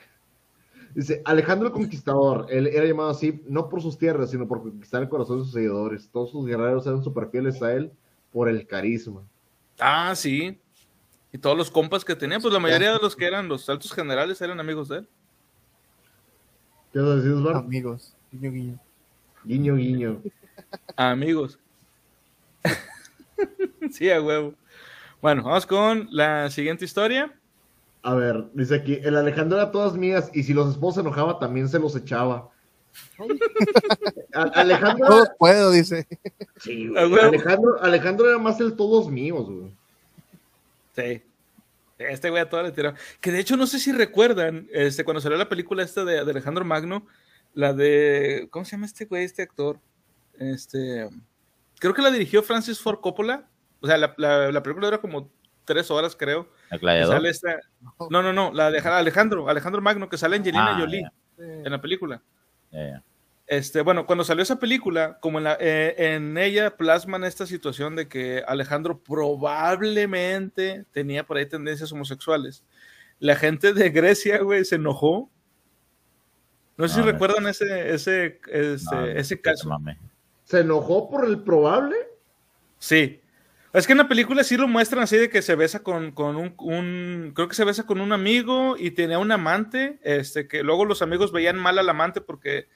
S2: Dice, Alejandro el Conquistador, él era llamado así no por sus tierras, sino por conquistar el corazón de sus seguidores. Todos sus guerreros eran super fieles a él por el carisma.
S1: Ah, sí. Y todos los compas que tenía, pues la mayoría de los que eran los altos generales eran amigos de él.
S2: ¿Qué vas a decir, Osvaldo?
S4: amigos. Guiño, guiño.
S2: Guiño, guiño.
S1: Amigos. [laughs] sí, a huevo. Bueno, vamos con la siguiente historia.
S2: A ver, dice aquí, el Alejandro era todas mías y si los esposos se enojaba también se los echaba. Alejandro,
S4: Todo puedo, dice.
S2: sí,
S1: A
S2: güey.
S1: huevo.
S2: Alejandro, Alejandro era más el todos míos, güey.
S1: Sí. Este güey a todo le tiró. Que de hecho no sé si recuerdan, este, cuando salió la película esta de, de Alejandro Magno, la de, ¿cómo se llama este güey, este actor? Este, creo que la dirigió Francis Ford Coppola. O sea, la, la, la película dura como tres horas, creo.
S3: Gladiador.
S1: sale esta- No, no, no, la de Alejandro, Alejandro Magno, que sale Angelina
S3: Ah,
S1: Jolie
S3: ya.
S1: en la película.
S3: Ya.
S1: Este, bueno, cuando salió esa película, como en, la, eh, en ella plasman esta situación de que Alejandro probablemente tenía por ahí tendencias homosexuales. La gente de Grecia, güey, se enojó. No sé
S3: No,
S1: si
S3: no.
S1: recuerdan ese, ese, este,
S3: No,
S1: ese
S3: no
S1: caso.
S2: ¿Se enojó por el probable?
S1: Sí. Es que en la película sí lo muestran así de que se besa con, con un, creo que se besa con un amigo y tenía un amante, este, que luego los amigos veían mal al amante porque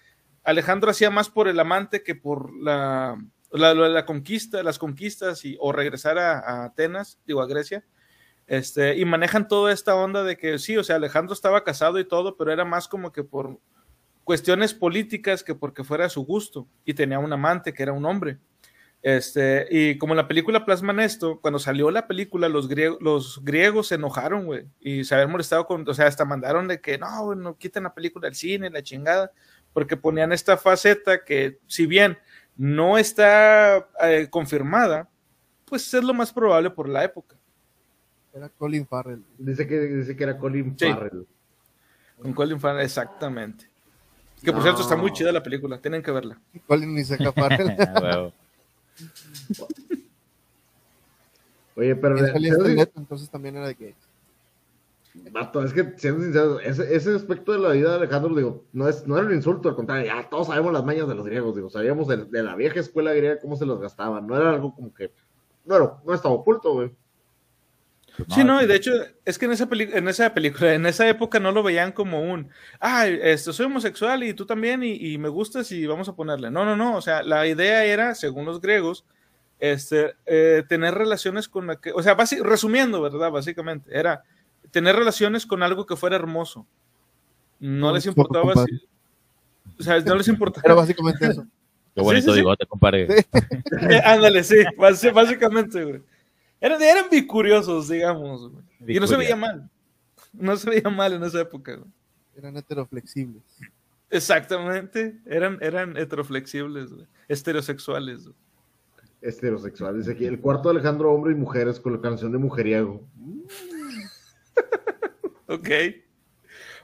S1: Alejandro hacía más por el amante que por la- la conquista, las conquistas y, o regresar a, a Atenas, digo a Grecia. Este, y manejan toda esta onda de que sí, o sea, Alejandro estaba casado y todo, pero era más como que por cuestiones políticas que porque fuera a su gusto y tenía un amante que era un hombre. Este, y como en la película plasman esto, cuando salió la película, los, griegos los griegos se enojaron, güey, y se habían molestado con, o sea, hasta mandaron de que no, güey, no quiten la película del cine, la chingada, porque ponían esta faceta que, si bien no está eh, confirmada, pues es lo más probable por la época.
S4: Era Colin Farrell.
S2: Dice que, dice que era Colin
S1: Sí.
S2: Farrell.
S1: Con Colin Farrell, exactamente. Que por
S2: No.
S1: cierto está muy chida la película, tienen que verla.
S4: Colin ni saca Farrell. [laughs]
S3: Huevo.
S2: Oye, pero
S4: este entonces también era de que
S2: vato, es que siendo sincero, ese, ese aspecto de la vida de Alejandro, digo, no es, no era un insulto, al contrario, ya todos sabemos las mañas de los griegos, digo, sabíamos de, de la vieja escuela griega cómo se los gastaban, no era algo como que, bueno, no estaba oculto, güey.
S3: Pues
S1: Sí, no, y de hecho, es que en esa, peli- en esa película, en esa época no lo veían como un, ah, este, soy homosexual y tú también y, y me gustas y vamos a ponerle. No, no, no, o sea, la idea era, según los griegos, este, eh, tener relaciones con la que, o sea, resumiendo, ¿verdad? Básicamente, era tener relaciones con algo que fuera hermoso. No
S4: No,
S1: les importaba si, o sea, no les
S4: era
S1: importaba.
S4: básicamente eso.
S3: Qué bonito
S1: Sí, sí, sí.
S3: bigote, compadre. [laughs]
S1: Eh, Ándale, sí, básicamente, güey. Eran, eran bicuriosos, digamos, güey. Y no se veía mal. No se veía mal en esa época, güey.
S4: Eran heteroflexibles.
S1: Exactamente. Eran, eran heteroflexibles, güey. Estereosexuales, güey.
S2: Dice aquí, el cuarto de Alejandro, hombre y mujeres, con la canción de Mujeriego. [laughs]
S1: Ok.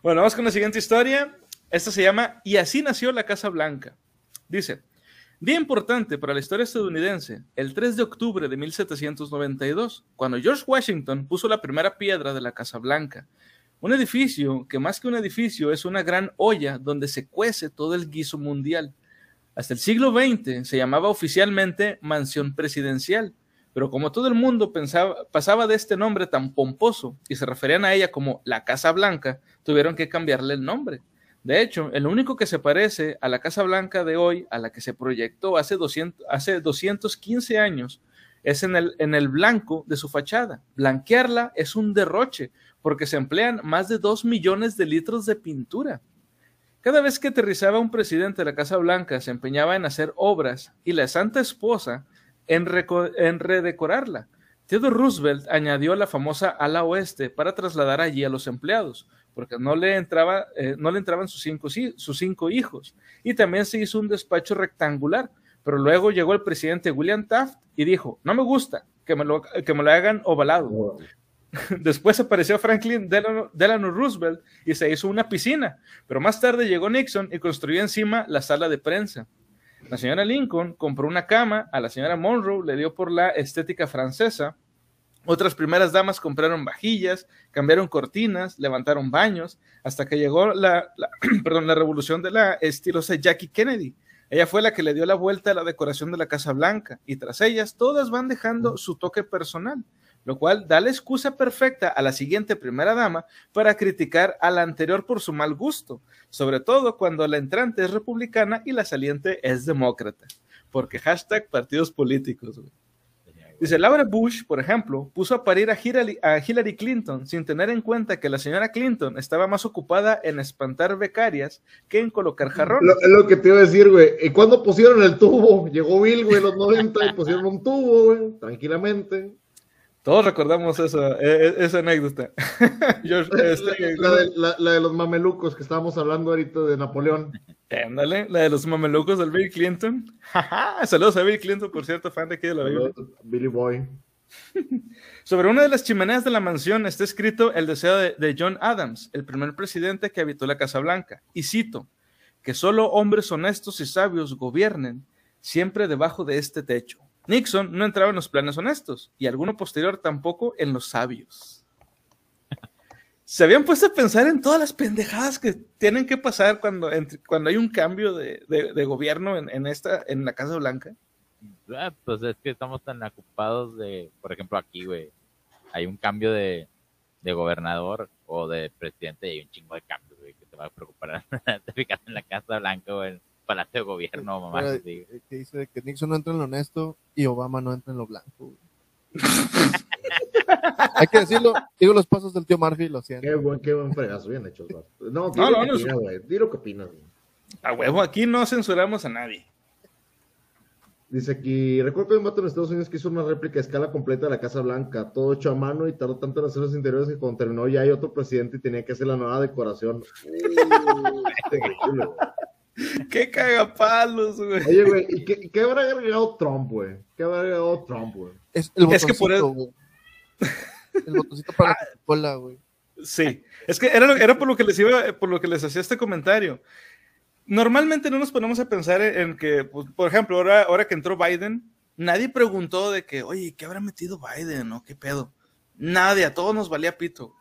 S1: Bueno, vamos con la siguiente historia. Esta se llama Y así nació la Casa Blanca. Dice, día importante para la historia estadounidense, el 3 de octubre de 1792, cuando George Washington puso la primera piedra de la Casa Blanca. Un edificio que más que un edificio es una gran olla donde se cuece todo el guiso mundial. Hasta el siglo XX se llamaba oficialmente Mansión Presidencial, pero como todo el mundo pensaba, pasaba de este nombre tan pomposo y se referían a ella como la Casa Blanca, tuvieron que cambiarle el nombre. De hecho, el único que se parece a la Casa Blanca de hoy, a la que se proyectó hace, 200, hace 215 años, es en el, en el blanco de su fachada. Blanquearla es un derroche, porque se emplean más de 2 millones de litros de pintura. Cada vez que aterrizaba un presidente de la Casa Blanca, se empeñaba en hacer obras y la Santa Esposa en, en redecorarla. Theodore Roosevelt añadió la famosa ala oeste para trasladar allí a los empleados, porque no le, entraba, eh, no le entraban sus cinco, sus cinco hijos. Y también se hizo un despacho rectangular, pero luego llegó el presidente William Taft y dijo, no me gusta que me lo, que me lo hagan ovalado. [laughs] Después apareció Franklin Delano, Delano Roosevelt y se hizo una piscina, pero más tarde llegó Nixon y construyó encima la sala de prensa. La señora Lincoln compró una cama, a la señora Monroe le dio por la estética francesa, otras primeras damas compraron vajillas, cambiaron cortinas, levantaron baños, hasta que llegó la, la- [clears throat] perdón, la revolución de la estilosa Jackie Kennedy. Ella fue la que le dio la vuelta a la decoración de la Casa Blanca y tras ellas todas van dejando su toque personal lo cual da la excusa perfecta a la siguiente primera dama para criticar a la anterior por su mal gusto, sobre todo cuando la entrante es republicana y la saliente es demócrata, porque hashtag partidos políticos. güey. Dice Laura Bush, por ejemplo, puso a parir a Hillary, Clinton sin tener en cuenta que la señora Clinton estaba más ocupada en espantar becarias que en colocar jarrones.
S2: Lo, lo que te iba a decir, güey. ¿Y cuándo pusieron el tubo? Llegó Bill, güey, los 90 y pusieron un tubo, güey, tranquilamente.
S1: Todos recordamos esa, e- e- esa anécdota. [laughs] George, este,
S2: La de, la- la de los mamelucos que estábamos hablando ahorita de Napoleón.
S1: ándale, la de los mamelucos del Bill Clinton. Saludos a Bill Clinton, por cierto, fan de aquí de la Biblia.
S2: Billy Boy. [laughs]
S1: Sobre una de las chimeneas de la mansión está escrito el deseo de, de John Adams, el primer presidente que habitó la Casa Blanca. Y cito, que solo hombres honestos y sabios gobiernen siempre debajo de este techo. Nixon no entraba en los planes honestos y alguno posterior tampoco en los sabios. Se habían puesto a pensar en todas las pendejadas que tienen que pasar cuando, entre- cuando hay un cambio de, de- gobierno en, en esta, en la Casa Blanca.
S3: Ah, pues es que estamos tan ocupados de, por ejemplo, aquí, güey, hay un cambio de, de gobernador o de presidente y hay un chingo de cambios, güey, que te va a preocupar. [laughs] te fijas en la Casa Blanca en Palacio de Gobierno, mamá.
S4: Pero, eh, que dice que Nixon no entra en lo honesto y Obama no entra en lo blanco. [laughs] Hay que decirlo, digo los pasos del tío Murphy, lo siento.
S2: Qué buen, qué buen fregazo, bien hecho. No,
S1: No,
S2: dilo
S1: no,
S2: lo que
S1: no,
S2: lo que opinas.
S1: A huevo, aquí no censuramos a nadie.
S2: Dice aquí, recuerdo que hay un vato en Estados Unidos que hizo una réplica a escala completa de la Casa Blanca, todo hecho a mano y tardó tanto en hacer los interiores que cuando terminó ya hay otro presidente y tenía que hacer la nueva decoración. [laughs] Terrible, güey. [laughs]
S1: ¡Qué cagapalos, güey!
S2: Oye, güey, ¿y qué, habrá agregado Trump, güey? ¿Qué habrá agregado Trump, güey?
S4: Es el
S1: Es que por
S4: botoncito,
S1: eso-.
S4: El botoncito para la [laughs] cola, güey.
S1: Sí, es que era, era por lo que les iba, por lo que les hacía este comentario. Normalmente no nos ponemos a pensar en, que, pues, por ejemplo, ahora, ahora que entró Biden, nadie preguntó de que, oye, ¿qué habrá metido Biden? ¿No? ¿Qué pedo? Nadie, a todos nos valía pito.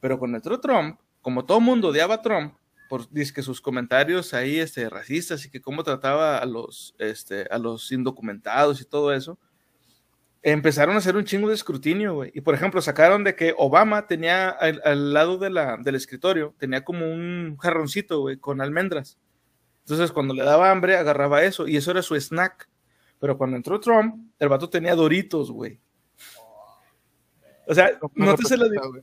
S1: Pero cuando entró Trump, como todo mundo odiaba a Trump, por que sus comentarios ahí este, racistas y que cómo trataba a los, este, a los indocumentados y todo eso, empezaron a hacer un chingo de escrutinio, güey. Y por ejemplo, sacaron de que Obama tenía al, al lado de la, del escritorio, tenía como un jarroncito, güey, con almendras. Entonces, cuando le daba hambre, agarraba eso y eso era su snack. Pero cuando entró Trump, el vato tenía doritos, güey. O sea, no te la di-
S4: güey.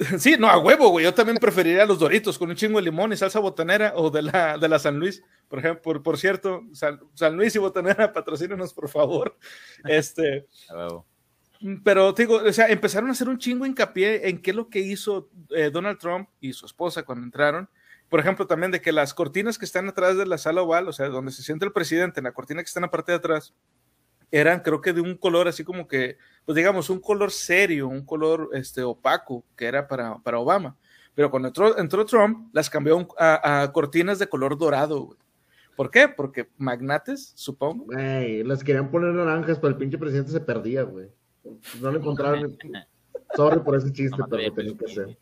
S4: [laughs]
S1: Sí, no, a huevo, güey. Yo también preferiría los doritos con un chingo de limón y salsa botanera o de la, de la San Luis. Por ejemplo, por, por cierto, San, San Luis y botanera, [laughs] patrocínenos, por favor. Este,
S3: A huevo.
S1: pero te digo, o sea, empezaron a hacer un chingo hincapié en qué es lo que hizo eh, Donald Trump y su esposa cuando entraron. Por ejemplo, también de que las cortinas que están atrás de la sala oval, o sea, donde se siente el presidente, en la cortina que está en la parte de atrás, eran creo que de un color así como que, pues digamos, un color serio, un color este, opaco, que era para, para Obama. Pero cuando entró, entró Trump, las cambió un- a, a cortinas de color dorado, güey. ¿Por qué? Porque magnates, supongo.
S2: Güey, las querían poner naranjas, pero el pinche presidente se perdía, güey. No lo encontraron. Sorry por ese chiste, pero lo tenía que hacer.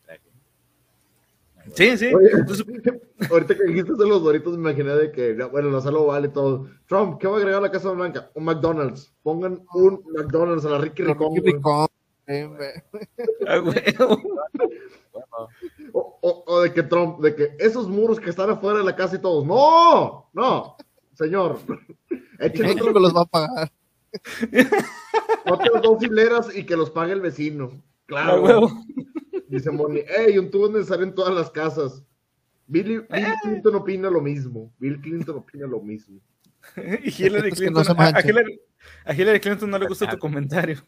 S1: Sí, sí.
S2: Oye,
S1: Entonces, [laughs]
S2: ahorita que dijiste de los doritos, me imaginé de que, no, bueno, la sala vale todo. Trump, ¿qué va a agregar a la Casa Blanca? Un McDonald's. Pongan un McDonald's a la Ricky Ricón.
S4: Ricky. Ricón, güey.
S1: a huevo.
S3: Bueno,
S2: O, o- o de que Trump, de que esos muros que están afuera de la casa y todos. ¡No! ¡No! Señor. [laughs] Échenos
S4: México los va a pagar. [laughs]
S2: otras dos hileras y que los pague el vecino. Claro. Dice Moni, ey, un tubo es necesario en todas las casas. Billy, Bill Clinton opina lo mismo. Bill Clinton opina lo mismo. [laughs]
S1: Y Hillary
S4: Es que
S1: Clinton,
S4: no se
S1: a, a
S4: manchen.
S1: Hillary, a Hillary Clinton no le gusta tu comentario.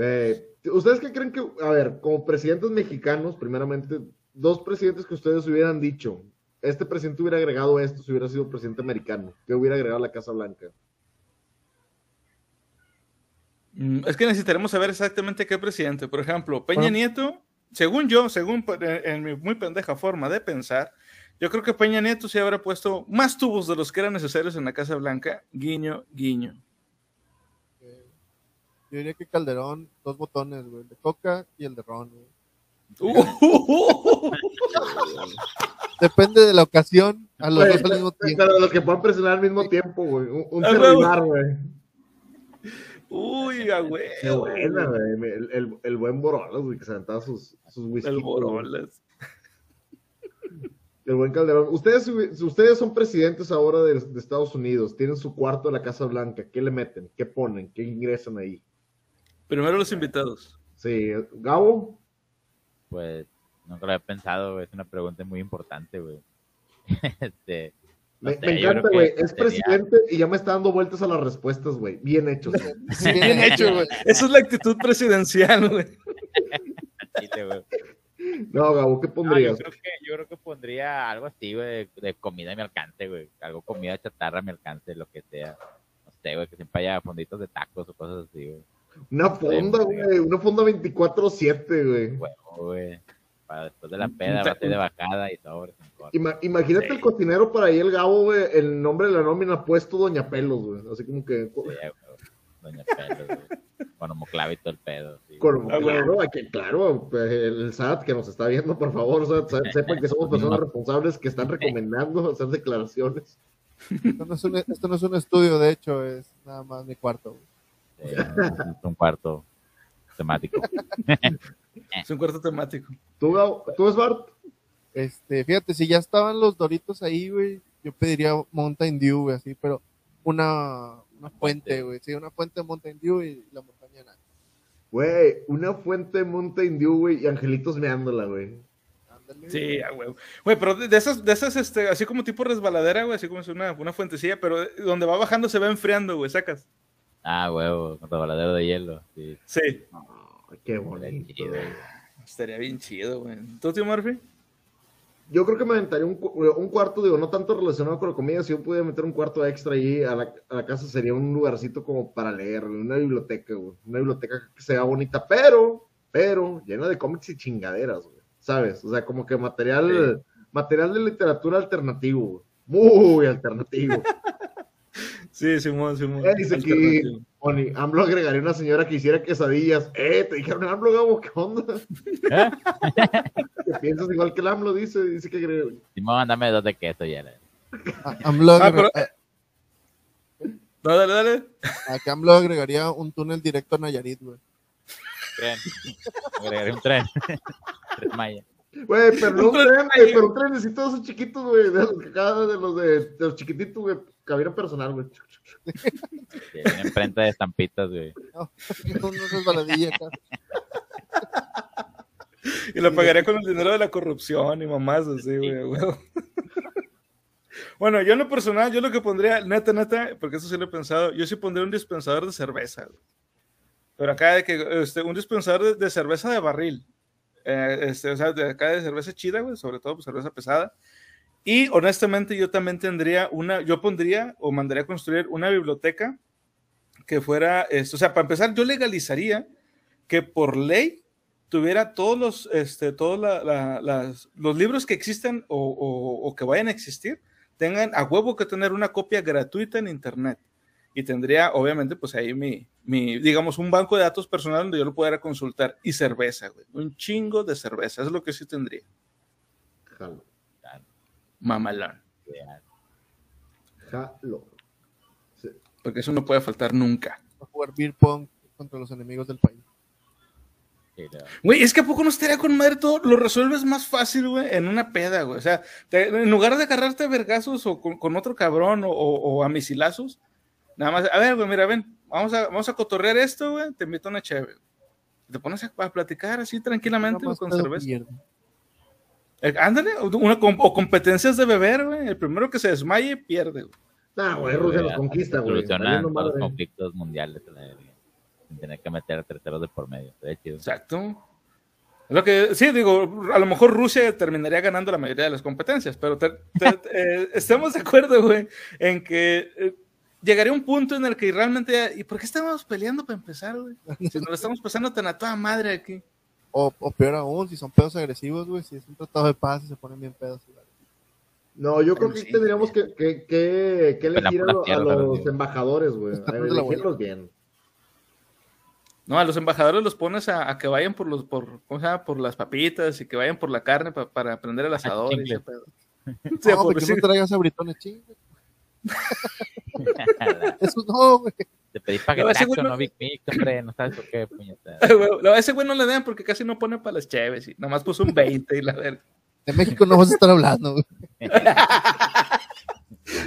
S2: Eh, ¿Ustedes qué creen que, a ver, como presidentes mexicanos, primeramente, dos presidentes que ustedes hubieran dicho, este presidente hubiera agregado esto si hubiera sido presidente americano, que hubiera agregado la Casa Blanca?
S1: Mm, Es que necesitaremos saber exactamente qué presidente. Por ejemplo, Peña
S4: Bueno.
S1: Nieto, según yo, según pa- en, mi muy pendeja forma de pensar, yo creo que Peña Nieto se habrá puesto más tubos de los que eran necesarios en la Casa Blanca. Guiño, guiño.
S4: Yo diría que Calderón, dos botones, güey. El de coca y el de ron, güey.
S1: Uh,
S4: Depende de la ocasión, a los dos al mismo tiempo.
S2: Pero los que puedan presionar al mismo tiempo, güey. Un, un
S1: Ah,
S2: celular, güey.
S1: Uy, a.
S2: Qué buena, güey. El, el, el buen Borolas, güey, que se aventaba sus, sus whisky.
S1: El Borolas.
S2: El buen Calderón. Ustedes, si ustedes son presidentes ahora de, de Estados Unidos, tienen su cuarto de la Casa Blanca. ¿Qué le meten? ¿Qué ponen? ¿Qué ingresan ahí?
S1: Primero los invitados.
S2: Sí, Gabo.
S3: pues nunca lo había pensado, güey, es una pregunta muy importante, güey. [laughs] Este,
S2: Me,
S3: No sé,
S2: me
S3: yo creo
S2: encanta, güey. Es
S3: sería-
S2: presidente y ya me está dando vueltas a las respuestas, güey. Bien hechos. güey. [laughs]
S4: Sí, bien hecho, güey.
S1: Esa es la actitud presidencial, güey.
S2: No, Gabo, ¿qué
S3: No, yo,
S2: pondrías?
S3: creo que, yo creo que pondría algo así, güey, de comida a mi alcance, güey. Algo comida chatarra a mi alcance, lo que sea. No sé, güey, que siempre haya fonditos de tacos o cosas así, güey.
S2: Una fonda, güey. Una fonda 24-7, güey.
S3: Huevo, güey. Para después de la peda, bate de bajada y corto.
S2: Ima- imagínate
S1: Sí.
S2: el cocinero para ahí, el Gabo, güey. El nombre de la nómina puesto Doña Pelos, güey. Así como que.
S3: Sí, güey. Doña Pelos, güey. Con homoclave y todo el pedo. sí,
S2: Con-
S3: güey.
S1: Ah,
S2: claro, el SAT que nos está viendo, por favor, SAT, se- [laughs] sepan que somos personas responsables que están recomendando hacer declaraciones.
S4: Esto no, es un, esto no es un estudio, de hecho, es nada más mi cuarto. güey.
S3: Sí, es un cuarto temático. [laughs]
S1: Es un cuarto temático.
S2: ¿Tú, Gabo? ¿Tú, Bart?
S4: Este, fíjate, si ya estaban los doritos ahí, güey, yo pediría Mountain Dew, güey, así, pero una, una fuente, güey, sí, una fuente de Mountain Dew y la montaña nada.
S2: Güey, una fuente Mountain Dew, güey, y angelitos meándola, güey.
S1: Sí, a huevo. Güey, pero de de esas, de esas, este, así como tipo resbaladera, güey, así como es una, una fuentecilla, pero donde va bajando se va enfriando, güey, sacas.
S3: Ah, huevo, con rebaladero de hielo. Sí,
S1: Sí.
S2: Qué bonito.
S3: chido.
S1: Estaría bien chido, güey. ¿Tú, tío Murphy?
S2: Yo creo que me aventaría un, un cuarto, digo, no tanto relacionado con la comida, si yo pudiera meter un cuarto extra ahí a la, a la casa sería un lugarcito como para leer, una biblioteca, güey, una biblioteca que sea bonita, pero, pero, llena de cómics y chingaderas, güey, ¿sabes? O sea, como que material, material de literatura alternativo, güey, muy alternativo. [laughs]
S1: Sí, Simón, Simón.
S2: Eh, dice aquí,
S1: Alternativo.
S2: Oni, AMLO agregaría una señora que hiciera quesadillas. Eh, te dijeron AMLO, Gabo, ¿qué onda?
S3: ¿Eh? [laughs]
S2: ¿Qué piensas igual que el AMLO dice? Dice que agrega-
S3: Simón, dame dos de queso ya.
S4: AMLO,
S1: Ah, pero- dale, dale.
S4: a- que AMLO agregaría un túnel directo a Nayarit, güey.
S3: Tren. Agregaré un tren. Tren Maya.
S2: Güey, pero un
S1: tren
S2: güey, pero un tren necesita esos chiquitos, güey, de los que cada de los de, de los chiquititos, güey, cabina personal, güey.
S3: Imprenta de estampitas, güey.
S4: No, [laughs] una resbaladilla acá. [laughs]
S1: Y lo pagaría con el dinero de la corrupción y mamás así, güey. güey. [laughs] Bueno, yo en lo personal, yo lo que pondría, neta, neta, porque eso sí lo he pensado, yo sí pondría un dispensador de cerveza, güey. Pero acá de que, este, un dispensador de, de cerveza de barril. Eh, este, o sea, de acá de cerveza chida, güey, sobre todo pues, cerveza pesada. Y honestamente yo también tendría una, yo pondría o mandaría a construir una biblioteca que fuera, esto, o sea, para empezar, yo legalizaría que por ley tuviera todos los, este, todos la- la- las- los libros que existen o, o- que vayan a existir, tengan a huevo que tener una copia gratuita en internet. Y tendría, obviamente, pues ahí mi, mi, digamos, un banco de datos personal donde yo lo pudiera consultar. Y cerveza, güey. Un chingo de cerveza. Es lo que sí tendría.
S2: Jalo,
S1: Mamalón.
S2: jalo. Sí.
S1: Porque eso no puede faltar nunca.
S4: A jugar beer pong contra los enemigos del país.
S1: Güey, es que a poco no estaría con madre todo, lo resuelves más fácil, güey, en una peda, güey. O sea, te- en lugar de agarrarte a vergazos o con, con otro cabrón o, o- o a misilazos, nada más, a ver, güey, mira, ven, vamos a, vamos a cotorrear esto, güey, te invito a una chévere. Te pones a, a platicar así tranquilamente, güey,
S4: más
S1: con cerveza.
S4: pierde.
S1: Eh, ándale, o una, com- o competencias de beber, güey. El primero que se desmaye pierde, güey.
S2: Nah, güey, Rusia nos conquista, güey.
S3: Solucionan los
S2: madre.
S3: conflictos mundiales sin tener que meter a terceros de por medio. Chido.
S1: Exacto. Lo que, sí, digo, a lo mejor Rusia terminaría ganando la mayoría de las competencias, pero te- [laughs] te- eh, estamos de acuerdo, güey, en que eh, llegaría un punto en el que realmente, ¿y por qué estamos peleando para empezar, güey? Si nos lo estamos pasando tan a toda madre aquí.
S4: O, o peor aún, si son pedos agresivos, güey, si es un tratado de paz y se ponen bien pedos. güey.
S2: No, yo creo que
S1: sí.
S2: tendríamos que, que, que, que elegir a, lo-
S3: por
S2: los
S3: tío.
S2: embajadores, güey. A elegirlos bien.
S1: No, a los embajadores los pones a, a que vayan por los, por, ¿cómo se llama? Por las papitas y que vayan por la carne pa- para prender el asador. y ese pedo. [laughs] Sí,
S4: no, porque
S1: pobrecito.
S4: no traigas abritones chingue. [laughs] Eso no, güey.
S3: Te pedí
S1: ese
S3: paquetazo,
S1: güey no-
S3: no Big Mix, [laughs] hombre, no sabes por qué, puñeta.
S1: Ay, [laughs] güey, no, a ese güey no le den porque casi no pone para las cheves y nomás puso un 20 y la verga.
S4: De México no vas a estar hablando, güey. [laughs]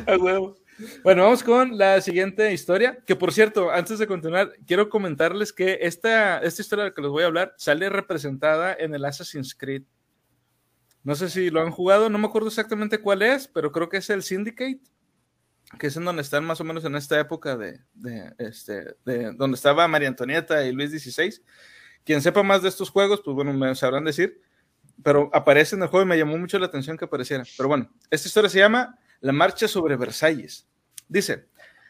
S1: A huevo. Bueno, vamos con la siguiente historia, que por cierto, antes de continuar, quiero comentarles que esta, esta historia de la que les voy a hablar sale representada en el Assassin's Creed. No sé si lo han jugado, no me acuerdo exactamente cuál es, pero creo que es el Syndicate, que es en donde están más o menos en esta época de, este, de donde estaba María Antonieta y Luis XVI. Quien sepa más de estos juegos, pues bueno, me sabrán decir, pero aparece en el juego y me llamó mucho la atención que apareciera. Pero bueno, esta historia se llama La Marcha sobre Versalles. Dice,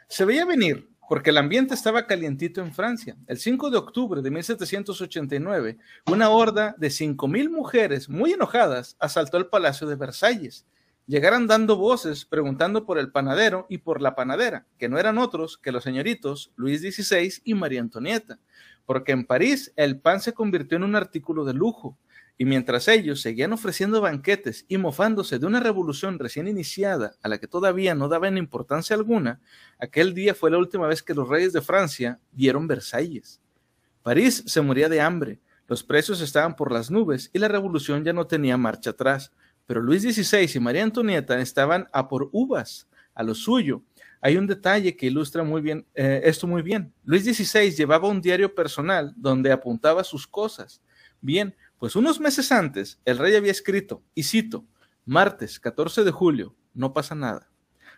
S1: se veía venir porque el ambiente estaba calientito en Francia. El 5 de octubre de 1789, una horda de 5.000 mujeres muy enojadas asaltó el Palacio de Versalles. Llegaron dando voces preguntando por el panadero y por la panadera, que no eran otros que los señoritos Luis XVI y María Antonieta, porque en París el pan se convirtió en un artículo de lujo. Y mientras ellos seguían ofreciendo banquetes y mofándose de una revolución recién iniciada a la que todavía no daban importancia alguna, aquel día fue la última vez que los reyes de Francia vieron Versalles. París se moría de hambre, los precios estaban por las nubes y la revolución ya no tenía marcha atrás. Pero Luis XVI y María Antonieta estaban a por uvas, a lo suyo. Hay un detalle que ilustra muy bien eh, esto muy bien. Luis XVI llevaba un diario personal donde apuntaba sus cosas. Bien, pues unos meses antes, el rey había escrito, y cito, martes 14 de julio, no pasa nada.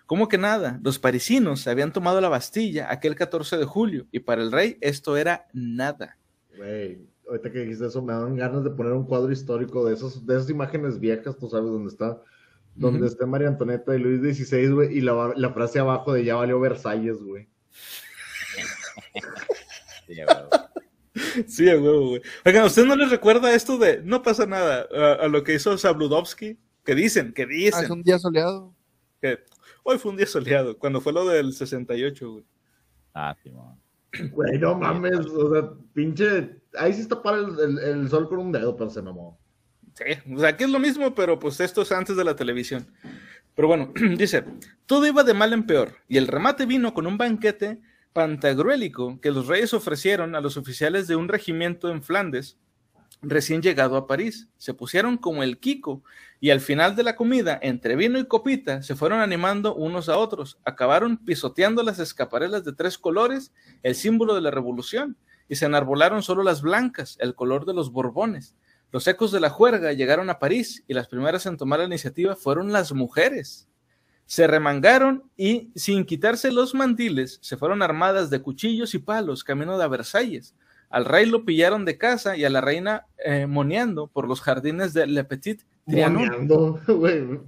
S1: ¿Cómo que nada? Los parisinos habían tomado la Bastilla aquel 14 de julio, y para el rey esto era nada.
S2: Ahorita que dijiste eso, me dan ganas de poner un cuadro histórico de, esos, de esas imágenes viejas, tú sabes dónde está, donde está María Antonieta y Luis XVI, güey, y la, la frase abajo de ya valió Versalles, güey. [laughs]
S3: Sí, huevo.
S1: Sí, a huevo, güey. Oigan, ¿a usted no les recuerda esto de no pasa nada a, a lo que hizo Sabludovsky? Que dicen, que
S4: Ah,
S1: dicen
S4: es un día soleado.
S1: que hoy fue un día soleado, cuando fue lo del 68, güey.
S3: Ah, Simón.
S2: Güey, no mames, o sea, pinche, ahí sí está para el, el- el sol con un dedo, pero se mamó.
S1: Sí, o sea, aquí es lo mismo, pero pues esto es antes de la televisión. Pero bueno, [clears throat] dice, todo iba de mal en peor, y el remate vino con un banquete pantagruélico que los reyes ofrecieron a los oficiales de un regimiento en Flandes recién llegado a París. Se pusieron como el Kiko, y al final de la comida, entre vino y copita, se fueron animando unos a otros. Acabaron pisoteando las escaparelas de tres colores, el símbolo de la revolución, y se enarbolaron solo las blancas, el color de los borbones. Los ecos de la juerga llegaron a París y las primeras en tomar la iniciativa fueron las mujeres. Se remangaron y, sin quitarse los mandiles, se fueron armadas de cuchillos y palos camino de Versalles. Al rey lo pillaron de casa y a la reina eh, moneando por los jardines de Le Petit Trianon.
S2: Moneando, [laughs] güey.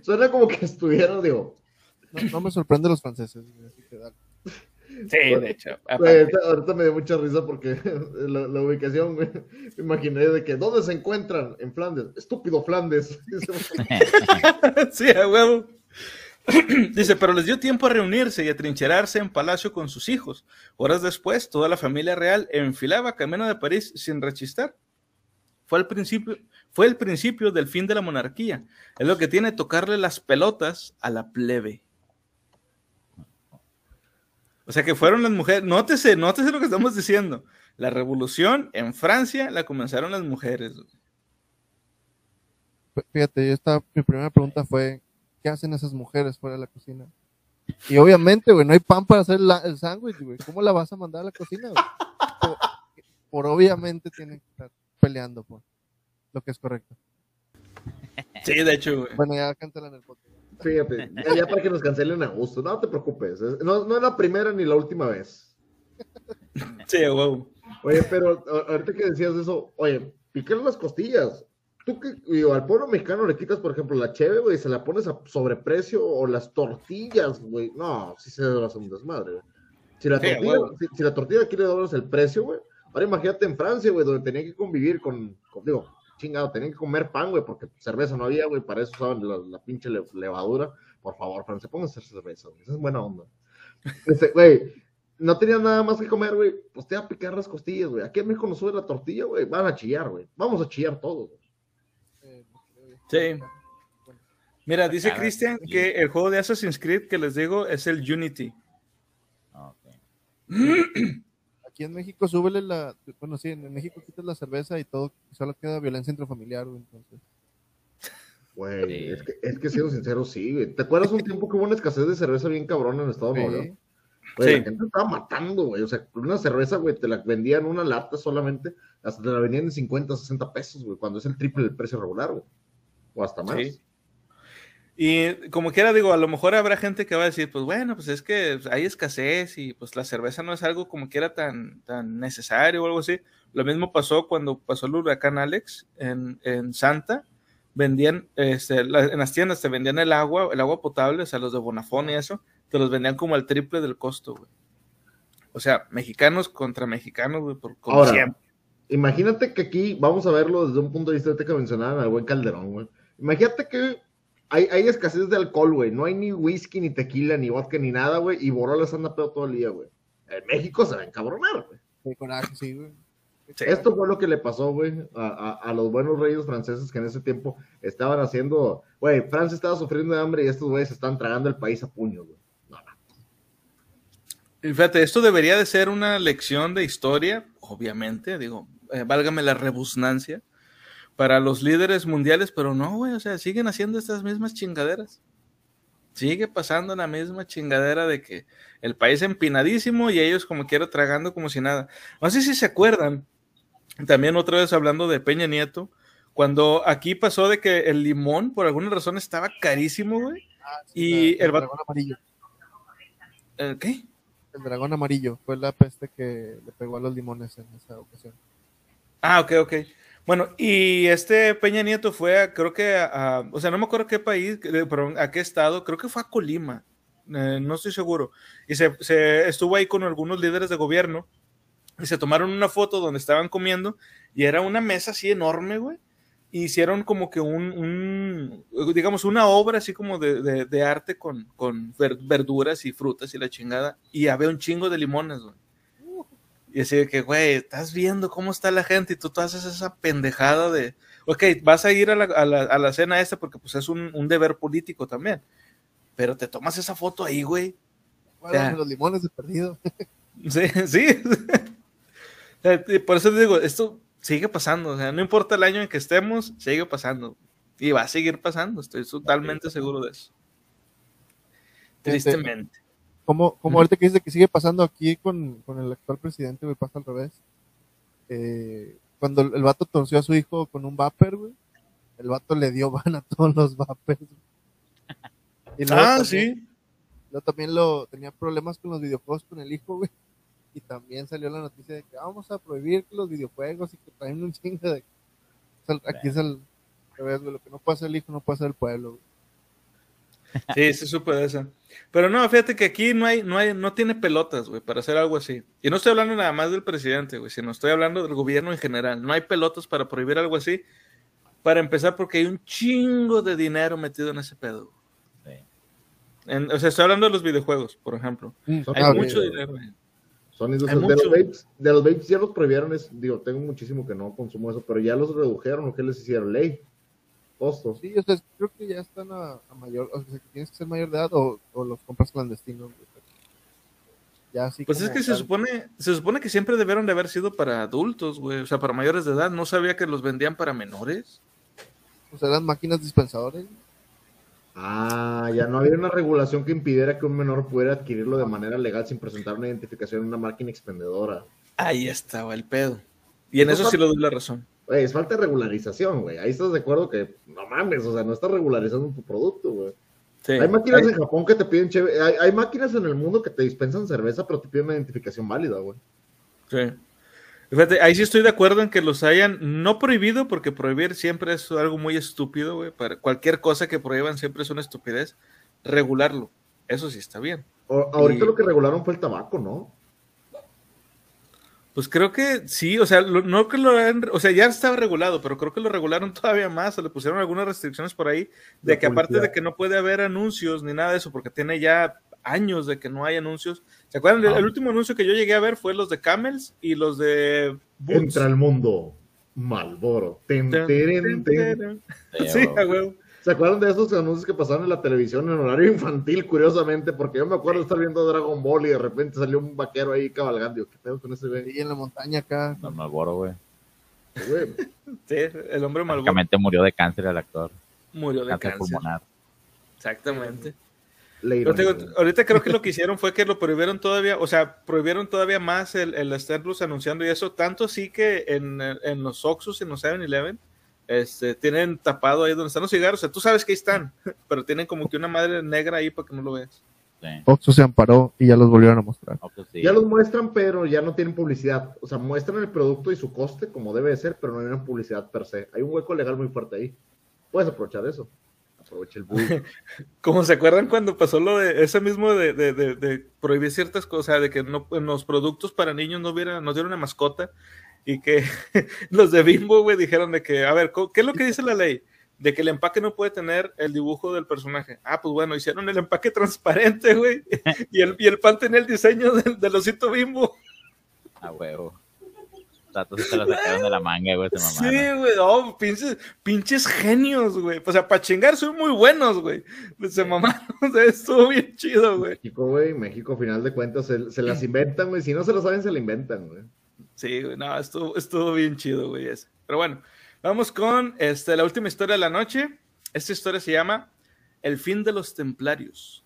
S2: Suena como que estuviera, digo,
S4: No, no me sorprende los franceses. güey, así que dale.
S1: Sí, de hecho.
S2: Güey, ahorita, ahorita me dio mucha risa porque [laughs] la, la ubicación, güey, me imaginé de que, ¿dónde se encuentran? En Flandes. Estúpido Flandes. [laughs]
S1: sí, a huevo. [clears throat] Dice, pero les dio tiempo a reunirse y a trincherarse en palacio con sus hijos. Horas después, toda la familia real enfilaba camino de París sin rechistar. Fue el principio, fue el principio del fin de la monarquía. Es lo que tiene tocarle las pelotas a la plebe. O sea que fueron las mujeres. Nótese, nótese lo que estamos diciendo. La revolución en Francia la comenzaron las mujeres.
S4: Fíjate, yo estaba, mi primera pregunta fue, ¿qué hacen esas mujeres fuera de la cocina? Y obviamente, güey, no hay pan para hacer la- el sándwich, güey. ¿Cómo la vas a mandar a la cocina, güey? Por, por obviamente tienen que estar peleando por lo que es correcto.
S1: Sí, de hecho, güey.
S4: Bueno, ya cántala en el podcast.
S2: Fíjate, ya, ya para que nos cancelen a gusto. No te preocupes. es- No, no es la primera ni la última vez.
S1: Sí, huevo.
S2: Oye, pero ahorita que decías eso, oye, picar las costillas. Tú que digo, al pueblo mexicano le quitas, por ejemplo, la cheve, güey, se la pones a sobreprecio o las tortillas, güey. No, si se va a hacer un desmadre, güey. Si la,
S1: Sí,
S2: tortilla, si, si la tortilla quiere doblas el precio, güey. Ahora imagínate en Francia, güey, donde tenía que convivir con, con- digo, chingado, tenían que comer pan, güey, porque cerveza no había, güey, para eso usaban la, la pinche le- levadura. Por favor, Francia, pónganse a hacer cerveza, güey, esa es buena onda. Este, güey, no tenían nada más que comer, güey, pues te va a picar las costillas, güey. Aquí en México nos sube la tortilla, güey, van a chillar, güey. Vamos a chillar todos, güey.
S1: Sí. Mira, dice
S3: Cara,
S1: Cristian que el juego de Assassin's Creed que les digo es el Unity.
S3: Ok. [clears throat]
S4: Aquí en México súbele la, bueno, sí, en México quitas la cerveza y todo, y solo queda violencia intrafamiliar, güey, entonces.
S2: Güey,
S3: Sí.
S2: es que, es que siendo sincero, sí, güey. ¿Te acuerdas un tiempo que hubo una escasez de cerveza bien cabrona en el estado de Nuevo León?
S4: Sí.
S2: Güey,
S1: Sí.
S2: la gente estaba matando, güey. O sea, una cerveza, güey, te la vendían una lata solamente, hasta te la vendían en 50, 60 pesos, güey, cuando es el triple del precio regular, güey. o hasta más.
S1: Sí. Y como quiera, digo, a lo mejor habrá gente que va a decir, pues bueno, pues es que hay escasez y pues la cerveza no es algo como quiera tan, tan necesario o algo así. Lo mismo pasó cuando pasó el huracán Alex en, en Santa. Vendían, este, la- en las tiendas te vendían el agua, el agua potable, o sea, los de Bonafón y eso, te los vendían como al triple del costo, güey. O sea, mexicanos contra mexicanos, güey, por, como
S2: Ahora,
S1: siempre.
S2: Imagínate que aquí vamos a verlo desde un punto de vista que mencionaban al buen Calderón, güey. Imagínate que hay, hay escasez de alcohol, güey. No hay ni whisky, ni tequila, ni vodka, ni nada, güey. Y Borolas anda pedo todo el día, güey. En México se va a encabronar, güey.
S4: Qué coraje, sí, güey.
S1: Sí.
S2: Esto fue lo que le pasó, güey, a, a- a los buenos reyes franceses que en ese tiempo estaban haciendo, güey, Francia estaba sufriendo de hambre y estos güeyes están tragando el país a puños, güey.
S1: Y fíjate, esto debería de ser una lección de historia, obviamente, digo, eh, válgame la rebusnancia, para los líderes mundiales, pero no, güey, o sea, siguen haciendo estas mismas chingaderas. Sigue pasando la misma chingadera de que el país empinadísimo y ellos como quiera tragando como si nada. No sé si se acuerdan, también otra vez hablando de Peña Nieto, cuando aquí pasó de que el limón por alguna razón estaba carísimo, güey. Y
S4: la-
S1: el
S4: amarillo.
S1: Eh, ¿Qué?
S4: El dragón amarillo fue la peste que le pegó a los limones en esa ocasión.
S1: Ah, ok, ok. Bueno, y este Peña Nieto fue, a- creo que, a, o sea, no me acuerdo qué país, eh, perdón, a qué estado, creo que fue a Colima, eh, no estoy seguro. Y se, se estuvo ahí con algunos líderes de gobierno y se tomaron una foto donde estaban comiendo y era una mesa así enorme, güey. Hicieron como que un, un, digamos, una obra así como de, de- de arte con, con ver- verduras y frutas y la chingada. Y había un chingo de limones, güey. Y así de que, güey, estás viendo cómo está la gente y tú, tú haces esa pendejada de, ok, vas a ir a la, a la, a la cena esta porque pues es un, un deber político también. Pero te tomas esa foto ahí, güey.
S4: Los limones de perdido.
S1: Sí, [laughs] sí. [laughs] Eh, Por eso te digo, esto sigue pasando. O sea, no importa el año en que estemos, sigue pasando. Y va a seguir pasando, estoy totalmente seguro de eso. Tristemente.
S4: Como, como ahorita que dice que sigue pasando aquí con, con el actual presidente, güey, pasa al revés. Eh, cuando el, el vato torció a su hijo con un vapor, güey, el vato le dio [laughs] van a todos los vapers.
S1: Ah,
S4: también-
S1: sí.
S4: Luego también lo tenía problemas con los videojuegos con el hijo, güey. Y también salió la noticia de que "Ah, vamos a prohibir que los videojuegos y que traen un [laughs] chingo de. o sea, aquí es el revés, güey. Lo que no hacer el hijo no hacer el pueblo, güey.
S1: Sí, sí supe de eso. Pero no, fíjate que aquí no hay, no hay, no tiene pelotas, güey, para hacer algo así. Y no estoy hablando nada más del presidente, güey, sino estoy hablando del gobierno en general. No hay pelotas para prohibir algo así. Para empezar, porque hay un chingo de dinero metido en ese pedo.
S3: Sí.
S1: En- o sea, estoy hablando de los videojuegos, por ejemplo.
S2: Son-
S1: Hay
S4: Ah,
S1: mucho
S4: güey.
S1: dinero. güey.
S2: Son esos- de, los vapes, de los vapes ya los prohibieron, es, digo, tengo muchísimo que no consumo eso, pero ya los redujeron, ¿o qué les hicieron? Ley, costo.
S4: Sí, o sea, creo que ya están a, a mayor. O sea, que tienes que ser mayor de edad o, o los compras clandestinos. Ya así
S1: Pues es que se supone, se supone que siempre debieron de haber sido para adultos, güey. O sea, para mayores de edad. No sabía que los vendían para menores.
S4: O sea, eran máquinas dispensadores.
S2: Ah, ya no había una regulación que impidiera que un menor pudiera adquirirlo de manera legal sin presentar una identificación en una máquina expendedora.
S1: Ahí estaba el pedo. Y en
S2: Eso
S1: eso sí le doy la razón.
S2: Güey, es falta de regularización, güey. Ahí estás de acuerdo que no mames, o sea, no estás regularizando tu producto, güey.
S1: Sí.
S2: Hay máquinas en Japón que te piden cheve, hay, hay máquinas en el mundo que te dispensan cerveza, pero te piden una identificación válida, güey.
S1: Sí. Fíjate, ahí sí estoy de acuerdo en que los hayan no prohibido, porque prohibir siempre es algo muy estúpido, güey. Para cualquier cosa que prohíban siempre es una estupidez. Regularlo, eso sí está bien.
S2: O- ahorita
S1: Y-
S2: lo que regularon fue el tabaco, ¿no?
S1: Pues creo que sí, o sea, lo- no que lo hayan- o sea, ya estaba regulado, pero creo que lo regularon [laughs] todavía más, o le pusieron algunas restricciones por ahí, de
S2: La
S1: que aparte de que no puede haber anuncios ni nada de eso, porque tiene ya años de que no hay anuncios. ¿Se acuerdan? del-
S3: Ah.
S1: El último anuncio que yo llegué a ver fue los de Camels y los de Boots.
S2: Entra al mundo. Malboro. Ten,
S1: Ten,
S2: teren,
S1: ten,
S2: ten.
S1: ten. [laughs]
S3: Sí,
S1: Sí, a huevo.
S2: ¿Se acuerdan de esos anuncios que pasaron en la televisión en horario infantil, curiosamente? Porque yo me acuerdo de estar viendo Dragon Ball y de repente salió un vaquero ahí cabalgando. Digo, ¿Qué pedo con ese güey?
S4: Ahí en la montaña acá.
S3: No, Malboro, güey.
S1: Sí, [laughs] el hombre
S3: Básicamente murió de cáncer el actor.
S1: murió de
S3: Cáncer,
S1: cáncer.
S3: pulmonar.
S1: Exactamente. Pero ahorita creo que lo que [laughs] hicieron fue que lo prohibieron todavía, o sea, prohibieron todavía más el, el estarlos anunciando y eso, tanto sí que en, en los Oxxos, en los 7-Eleven, este, tienen tapado ahí donde están los cigarros, o sea, tú sabes que ahí están, [laughs] pero tienen como que una madre negra ahí para que no lo veas.
S3: Sí.
S4: Oxxo se amparó y ya los volvieron a mostrar.
S3: Sí.
S2: Ya los muestran, pero ya no tienen publicidad. O sea, muestran el producto y su coste como debe de ser, pero no hay una publicidad per se. Hay un hueco legal muy fuerte ahí. Puedes aprovechar eso. Aprovecha el bug. [laughs]
S1: Como se acuerdan cuando pasó lo de ese mismo de, de- de- de prohibir ciertas cosas, de que no, en los productos para niños no hubiera, no diera una mascota y que [laughs] los de Bimbo, güey, dijeron de que, a ver, ¿qué es lo que dice la ley? De que el empaque no puede tener el dibujo del personaje. Ah, pues bueno, hicieron el empaque transparente, güey, [laughs] y el, y el pan tenía el diseño del, del osito Bimbo.
S3: A huevo. Entonces se lo sacaron de la manga, güey, mamá.
S1: Sí, güey, no, pinches, pinches genios, güey. O sea, para chingar son muy buenos, güey. Se mamaron, [laughs] o sea, estuvo bien chido, güey.
S2: México, güey, México, final de cuentas, se, se las inventan, güey. Si no se lo saben, se la inventan, güey.
S1: Sí, güey, no, estuvo, estuvo bien chido, güey, ese. Pero bueno, vamos con este, la última historia de la noche. Esta historia se llama El fin de los templarios.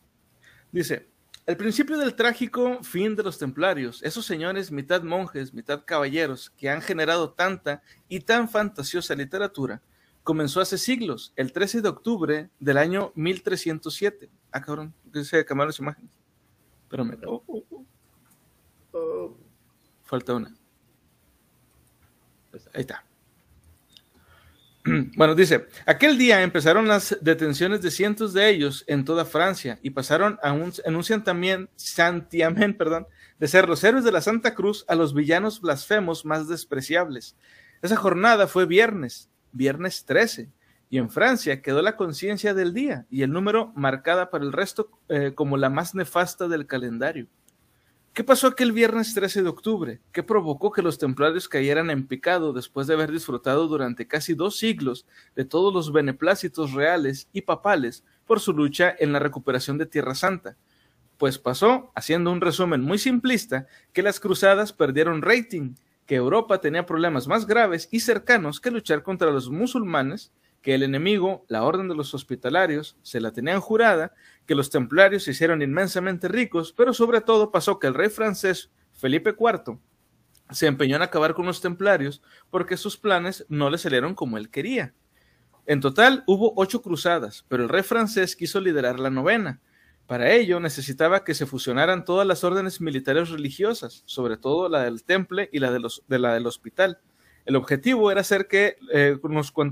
S1: Dice, el principio del trágico fin de los templarios, esos señores mitad monjes, mitad caballeros, que han generado tanta y tan fantasiosa literatura, comenzó hace siglos, el 13 de octubre del año 1307. Ah, cabrón, que se cambiaron las imágenes. Espérame. Oh, oh, oh.
S2: Oh,
S1: Falta una. Ahí está. [clears throat] Bueno, dice, aquel día empezaron las detenciones de cientos de ellos en toda Francia y pasaron a un, en un santiamén, [laughs] perdón, de ser los héroes de la Santa Cruz a los villanos blasfemos más despreciables. Esa jornada fue viernes, viernes 13, y en Francia quedó la conciencia del día y el número marcada para el resto eh, como la más nefasta del calendario. ¿Qué pasó aquel viernes 13 de octubre? ¿Qué provocó que los templarios cayeran en picado después de haber disfrutado durante casi dos siglos de todos los beneplácitos reales y papales por su lucha en la recuperación de Tierra Santa? Pues pasó, haciendo un resumen muy simplista, que las cruzadas perdieron rating, que Europa tenía problemas más graves y cercanos que luchar contra los musulmanes, que el enemigo, la orden de los hospitalarios, se la tenían jurada, que los templarios se hicieron inmensamente ricos, pero sobre todo pasó que el rey francés Felipe IV se empeñó en acabar con los templarios porque sus planes no le salieron como él quería. En total hubo ocho cruzadas, pero el rey francés quiso liderar la novena. Para ello necesitaba que se fusionaran todas las órdenes militares religiosas, sobre todo la del temple y la, de los, de la del hospital. El objetivo era hacer que, eh,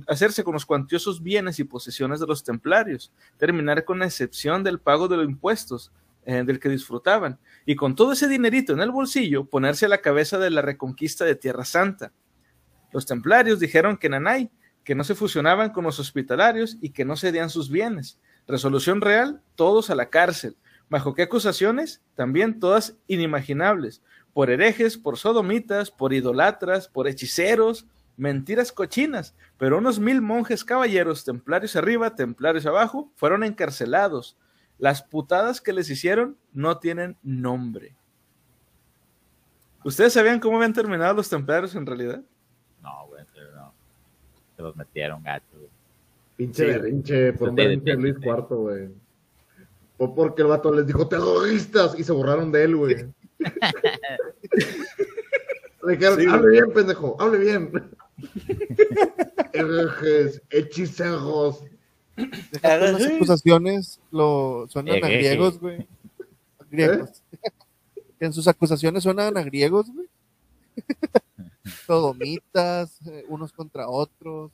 S1: hacerse con los cuantiosos bienes y posesiones de los templarios, terminar con la excepción del pago de los impuestos eh, del que disfrutaban, y con todo ese dinerito en el bolsillo, ponerse a la cabeza de la reconquista de Tierra Santa. Los templarios dijeron que Nanay, que no se fusionaban con los hospitalarios y que no cedían sus bienes. Resolución real, todos a la cárcel. ¿Bajo qué acusaciones? También todas inimaginables. Por herejes, por sodomitas, por idolatras, por hechiceros, mentiras cochinas. Pero unos mil monjes caballeros, templarios arriba, templarios abajo, fueron encarcelados. Las putadas que les hicieron no tienen nombre. ¿Ustedes sabían cómo habían terminado los templarios en realidad?
S3: No, güey, pero no. Se los metieron gacho, güey.
S2: Pinche
S1: Sí.
S2: berrinche por un berrinche Luis. IV, güey. O porque el vato les dijo terroristas y se borraron de él, güey. [laughs]
S1: Sí,
S2: hable bien, pendejo, hable bien. Herejes, hechiceros.
S4: Las acusaciones lo, suenan a griegos, güey. Griegos. Que en sus acusaciones suenan a griegos, güey. [laughs] Sodomitas, eh, unos contra otros.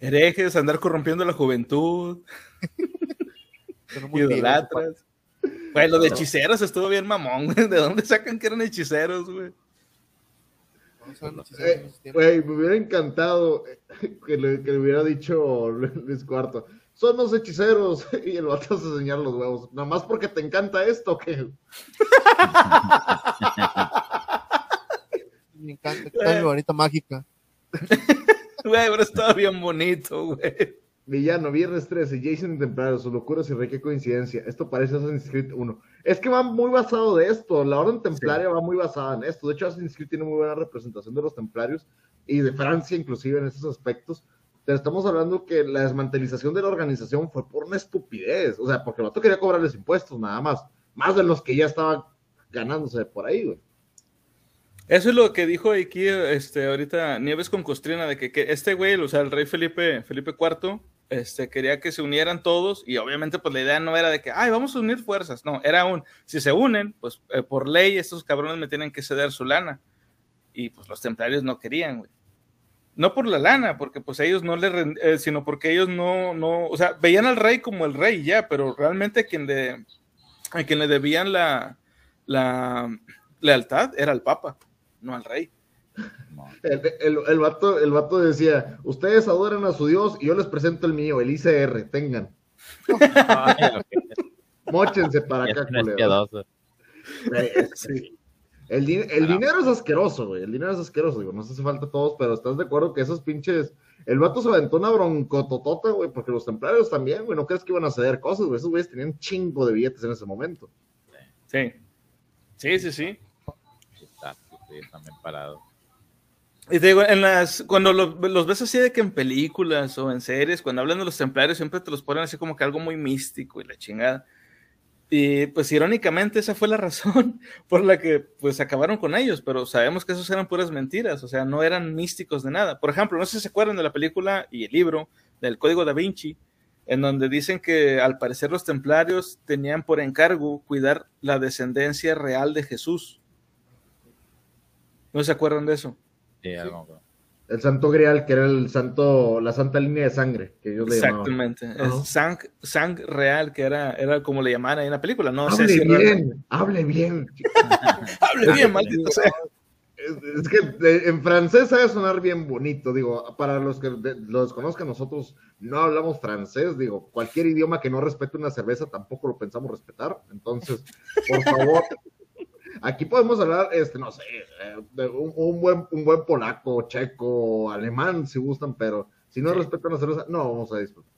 S1: Herejes, andar corrompiendo la juventud, idolatras. Güey, lo de hechiceros estuvo bien mamón, güey. ¿De dónde sacan que eran hechiceros, güey?
S4: ¿no? Son hechiceros en
S2: Eh. Güey, me hubiera encantado que le, que le hubiera dicho Luis IV. Son los hechiceros. [laughs] Y el vato se señala los huevos. Nada más porque te encanta esto, que [laughs]
S4: Me encanta. que está mi varita mágica. [laughs]
S1: Güey, pero estaba bien bonito, güey.
S2: Villano, Viernes 13, Jason y Templario, sus locuras y rey, qué coincidencia. Esto parece Assassin's Creed 1. Es que va muy basado de esto. La Orden Templaria va muy basada en esto. De hecho, Assassin's Creed tiene muy buena representación de los templarios y de Francia, inclusive en esos aspectos. Pero estamos hablando que la desmantelización de la organización fue por una estupidez. O sea, porque el vato quería cobrarles impuestos, nada más. Más de los que ya estaba ganándose por ahí, güey.
S1: Eso es lo que dijo aquí este, ahorita Nieves con Costrina, de que, que este güey, o sea, el rey Felipe, Felipe IV, este, quería que se unieran todos y obviamente pues la idea no era de que, ay, vamos a unir fuerzas, no, era un, si se unen, pues eh, por ley estos cabrones me tienen que ceder su lana. Y pues los templarios no querían, güey. No por la lana, porque pues ellos no le, rend- eh, sino porque ellos no, no, o sea, veían al rey como el rey ya, pero realmente a quien le, a quien le debían la, la lealtad era al papa, no al rey.
S2: El, el, el vato, el vato decía, ustedes adoran a su Dios y yo les presento el mío, el ICR, tengan. Móchense para acá, sí. El, di- el dinero es asqueroso, güey. El dinero es asqueroso, digo, no sé si falta a todos, pero ¿estás de acuerdo que esos pinches. El vato se aventó una broncototota, güey, porque los templarios también, güey, no crees que iban a ceder cosas, güey. Esos güeyes tenían chingo de billetes en ese momento.
S1: Sí. Sí, sí, sí.
S3: Sí, también parado.
S1: Y te digo, en las, cuando lo- los ves así de que en películas o en series, cuando hablan de los templarios, siempre te los ponen así como que algo muy místico y la chingada. Y pues irónicamente esa fue la [laughs] razón por la que pues acabaron con ellos, pero sabemos que esos eran puras mentiras, o sea, no eran místicos de nada. Por ejemplo, no sé si se acuerdan de la película y el libro del Código da Vinci, en donde dicen que al parecer los templarios tenían por encargo cuidar la descendencia real de Jesús. ¿No se acuerdan de eso?
S3: Sí, algo.
S2: El santo grial, que era el santo, la santa línea de sangre, que ellos le llamaban.
S1: Exactamente. Es sang, sang real, que era, era como le llamaban ahí en la película. No sé
S2: Hable
S1: si
S2: bien,
S1: realmente-
S2: hable bien.
S1: Hable bien, [laughs] [laughs] maldito sea.
S2: Es, es que de- en francés sabe sonar bien bonito, digo, para los que lo desconozcan, nosotros no hablamos francés, digo, cualquier idioma que no respete una cerveza tampoco lo pensamos respetar, entonces, por favor, aquí podemos hablar, este, no sé, eh, de un, un buen, un buen polaco, checo, alemán, si gustan, pero si no respetan la cerveza, no vamos a disfrutar.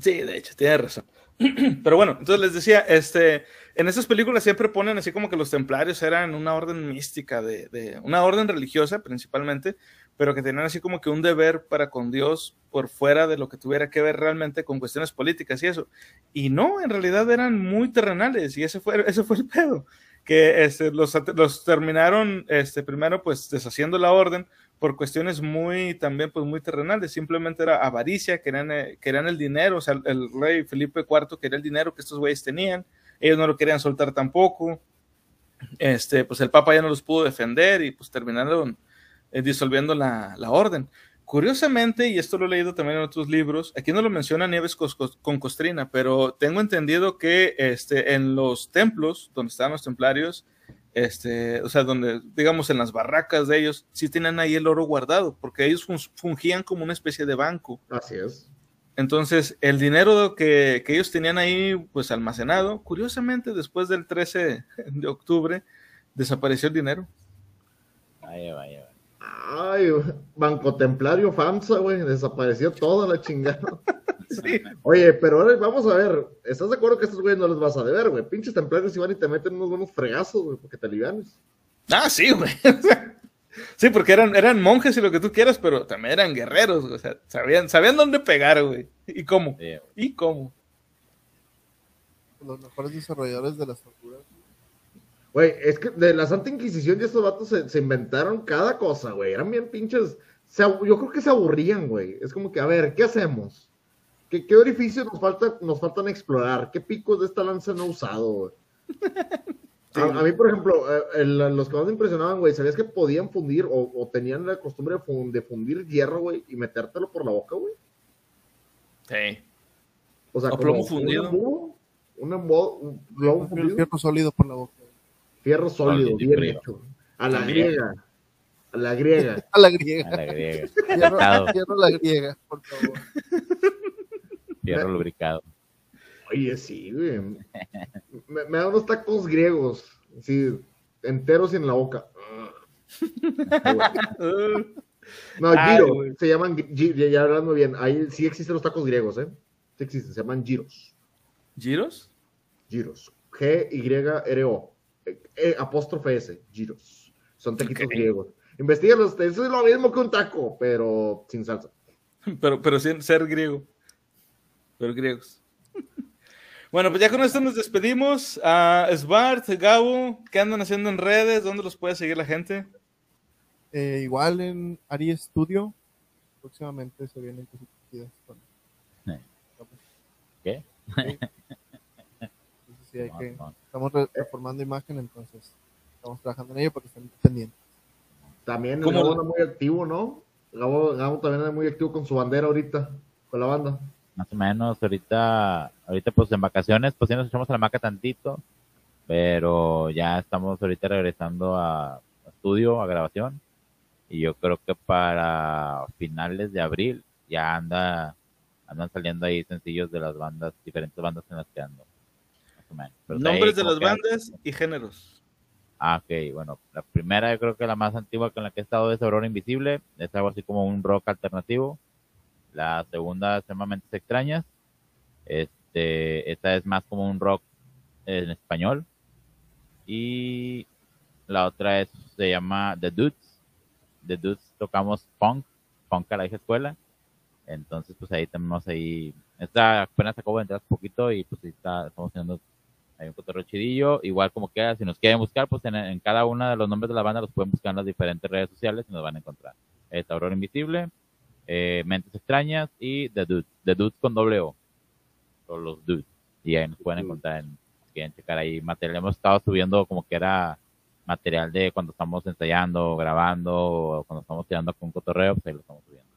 S1: Sí, de hecho, tiene razón. [clears throat] Pero bueno, entonces les decía, este, en esas películas siempre ponen así como que los templarios eran una orden mística, de, de una orden religiosa principalmente, pero que tenían así como que un deber para con Dios por fuera de lo que tuviera que ver realmente con cuestiones políticas y eso. Y no, en realidad eran muy terrenales y ese fue, ese fue el pedo, que este, los, terminaron este, primero pues deshaciendo la orden por cuestiones muy también pues muy terrenales, simplemente era avaricia, querían, eh, el dinero, o sea, el, el rey Felipe IV quería el dinero que estos güeyes tenían, ellos no lo querían soltar tampoco, este, pues el Papa ya no los pudo defender y pues terminaron eh, disolviendo la, la, orden. Curiosamente, y esto lo he leído también en otros libros, aquí no lo menciona Nieves con Costrina, pero tengo entendido que este, en los templos donde estaban los templarios, este, o sea, donde, digamos, en las barracas de ellos, sí tienen ahí el oro guardado, porque ellos fungían como una especie de banco.
S2: Así es.
S1: Entonces, el dinero que, que, ellos tenían ahí, pues almacenado, curiosamente, después del 13 de octubre, desapareció el dinero.
S3: Vaya, vaya, vaya.
S2: Ay, Banco Templario FAMSA, güey, desapareció toda la chingada. [laughs]
S1: Sí.
S2: Oye, pero ahora vamos a ver, ¿estás de acuerdo que a estos güeyes no les vas a deber, güey? Pinches templarios iban y te meten unos buenos fregazos, güey, porque te alivianes.
S1: Ah, sí, güey. [laughs] sí, porque eran, eran monjes y lo que tú quieras, pero también eran guerreros, o sea, sabían, sabían dónde pegar, güey. ¿Y cómo? ¿Y cómo?
S4: Los mejores desarrolladores de las torturas.
S2: Güey, es que de la Santa Inquisición y estos vatos se, se inventaron cada cosa, güey. Eran bien pinches. Se, yo creo que se aburrían, güey. Es como que, a ver, ¿qué hacemos? ¿Qué, qué orificios nos, falta, nos faltan explorar? ¿Qué picos de esta lanza no usado, güey? Sí. [laughs] A, a, mí, por ejemplo, eh, el, los que más me impresionaban, güey, ¿sabías que podían fundir o, o tenían la costumbre de, fund, de fundir hierro, güey, y metértelo por la boca, güey?
S1: Sí.
S2: O sea,
S1: o
S2: como
S1: plomo fundido.
S2: Un, embudo, un, embudo, un plomo fundido.
S4: Fierro sólido por la boca.
S2: Fierro sólido, bien
S3: frío.
S2: hecho. [laughs] A la griega. A la griega.
S4: A la griega.
S3: A la griega.
S4: Fierro, la griega, por favor.
S3: Fierro lubricado.
S2: Oye, sí, güey. Me, me da unos tacos griegos, sí, enteros y en la boca. No,
S1: Ay,
S2: giro,
S1: güey.
S2: se llaman, ya, ya hablando bien, ahí sí existen los tacos griegos, ¿eh? Sí existen, se llaman giros,
S1: ¿Giros?
S2: giros, G-Y-R-O, eh, eh, apóstrofe S, giros, son taquitos griegos. Investígalos, eso es lo mismo que un taco, pero sin salsa. [laughs]
S1: Pero, pero sin ser griego. Pero griegos. Bueno, pues ya con esto nos despedimos. A Svart, Gabo, ¿qué andan haciendo en redes? ¿Dónde los puede seguir la gente?
S4: Eh, igual en Ari Studio, próximamente se vienen cositas con-.
S3: ¿Qué?
S4: Sí. [laughs] Entonces, sí, hay que- estamos re- reformando imagen, entonces estamos trabajando en ello para que estén pendientes.
S2: También el. Gabo anda muy activo, ¿no? Gabo, Gabo también anda muy activo con su bandera ahorita, con la banda.
S3: Más o menos, ahorita, ahorita pues en vacaciones, pues sí nos echamos a la maca tantito, pero ya estamos ahorita regresando a, a estudio, a grabación, y yo creo que para finales de abril ya anda, andan saliendo ahí sencillos de las bandas, diferentes bandas en las que ando.
S1: Nombres de las
S3: que-
S1: bandas y géneros.
S3: Ah, ok, bueno, la primera yo creo que la más antigua con la que he estado es Aurora Invisible, es algo así como un rock alternativo. La segunda Mentes Extrañas, este, esta es más como un rock en español. Y la otra es, se llama The Dudes, The Dudes tocamos punk, punk a la vieja escuela. Entonces, pues ahí tenemos ahí, esta apenas acabo de entrar un poquito y pues ahí está, estamos haciendo hay un cotorreo chidillo. Igual como quiera, si nos quieren buscar, pues en, en cada uno de los nombres de la banda los pueden buscar en las diferentes redes sociales y nos van a encontrar. Es Aurora Invisible, eh, Mentes Extrañas y The Dudes. The Dudes con doble O. O los Dudes. Y ahí nos pueden encontrar en, quieren checar ahí material. Hemos estado subiendo como que era material de cuando estamos ensayando, grabando, o cuando estamos tirando con cotorreo, pues ahí lo estamos subiendo.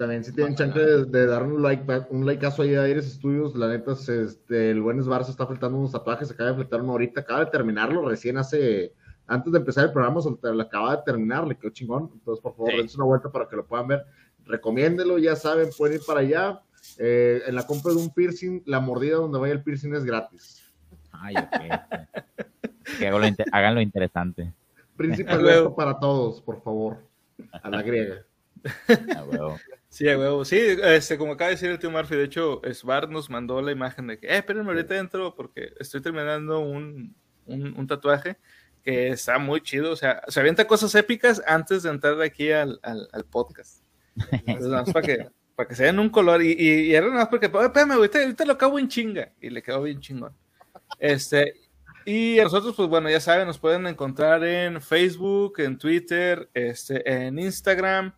S2: También si tienen chance de, de dar un like un likeazo ahí a Aires Studios, la neta, se- este, el buen Esbar se está faltando unos tatuajes, acaba de fletar uno ahorita, acaba de terminarlo recién hace, antes de empezar el programa, se lo acaba de terminar, le quedó chingón, entonces por favor
S1: Sí.
S2: dense una vuelta para que lo puedan ver, recomiéndelo, ya saben, pueden ir para allá, Eh, en la compra de un piercing, la mordida donde vaya el piercing es gratis.
S3: Ay, ok. que hagan lo, inte- hagan lo interesante.
S1: Huevo. [laughs]
S2: para todos, por favor, a la griega.
S3: Huevo.
S1: Sí, a huevo. Sí, este, como acaba de decir el tío Murphy, de hecho, Svar nos mandó la imagen de que, eh, espérenme, ahorita entro porque estoy terminando un, un, un tatuaje que está muy chido. O sea, se avienta cosas épicas antes de entrar aquí al, al, al podcast. Entonces, nada más para que, para que se den un color. Y, y, y era nada más porque, "Oh, espérame, ahorita, ahorita lo acabo en chinga. Y le quedó bien chingón. Este, y a nosotros, pues bueno, ya saben, nos pueden encontrar en Facebook, en Twitter, este, en Instagram,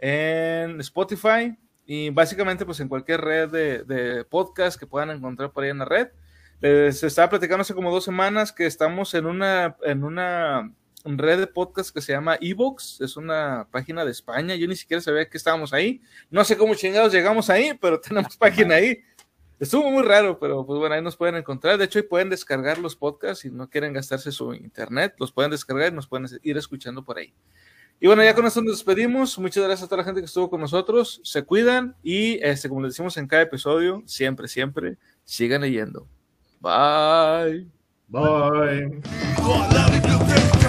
S1: en Spotify y básicamente pues en cualquier red de, de podcast que puedan encontrar por ahí en la red. Les estaba platicando hace como dos semanas que estamos en una, en una red de podcast que se llama Evox, es una página de España, yo ni siquiera sabía que estábamos ahí, no sé cómo chingados llegamos ahí, pero [laughs] tenemos página ahí. Estuvo muy raro, pero pues bueno, ahí nos pueden encontrar. De hecho, ahí pueden descargar los podcasts si no quieren gastarse su internet, los pueden descargar y nos pueden ir escuchando por ahí. Y bueno, ya con esto nos despedimos. Muchas gracias a toda la gente que estuvo con nosotros. Se cuidan y, este, como les decimos en cada episodio, siempre, siempre, sigan leyendo. Bye.
S2: Bye.
S7: Victor.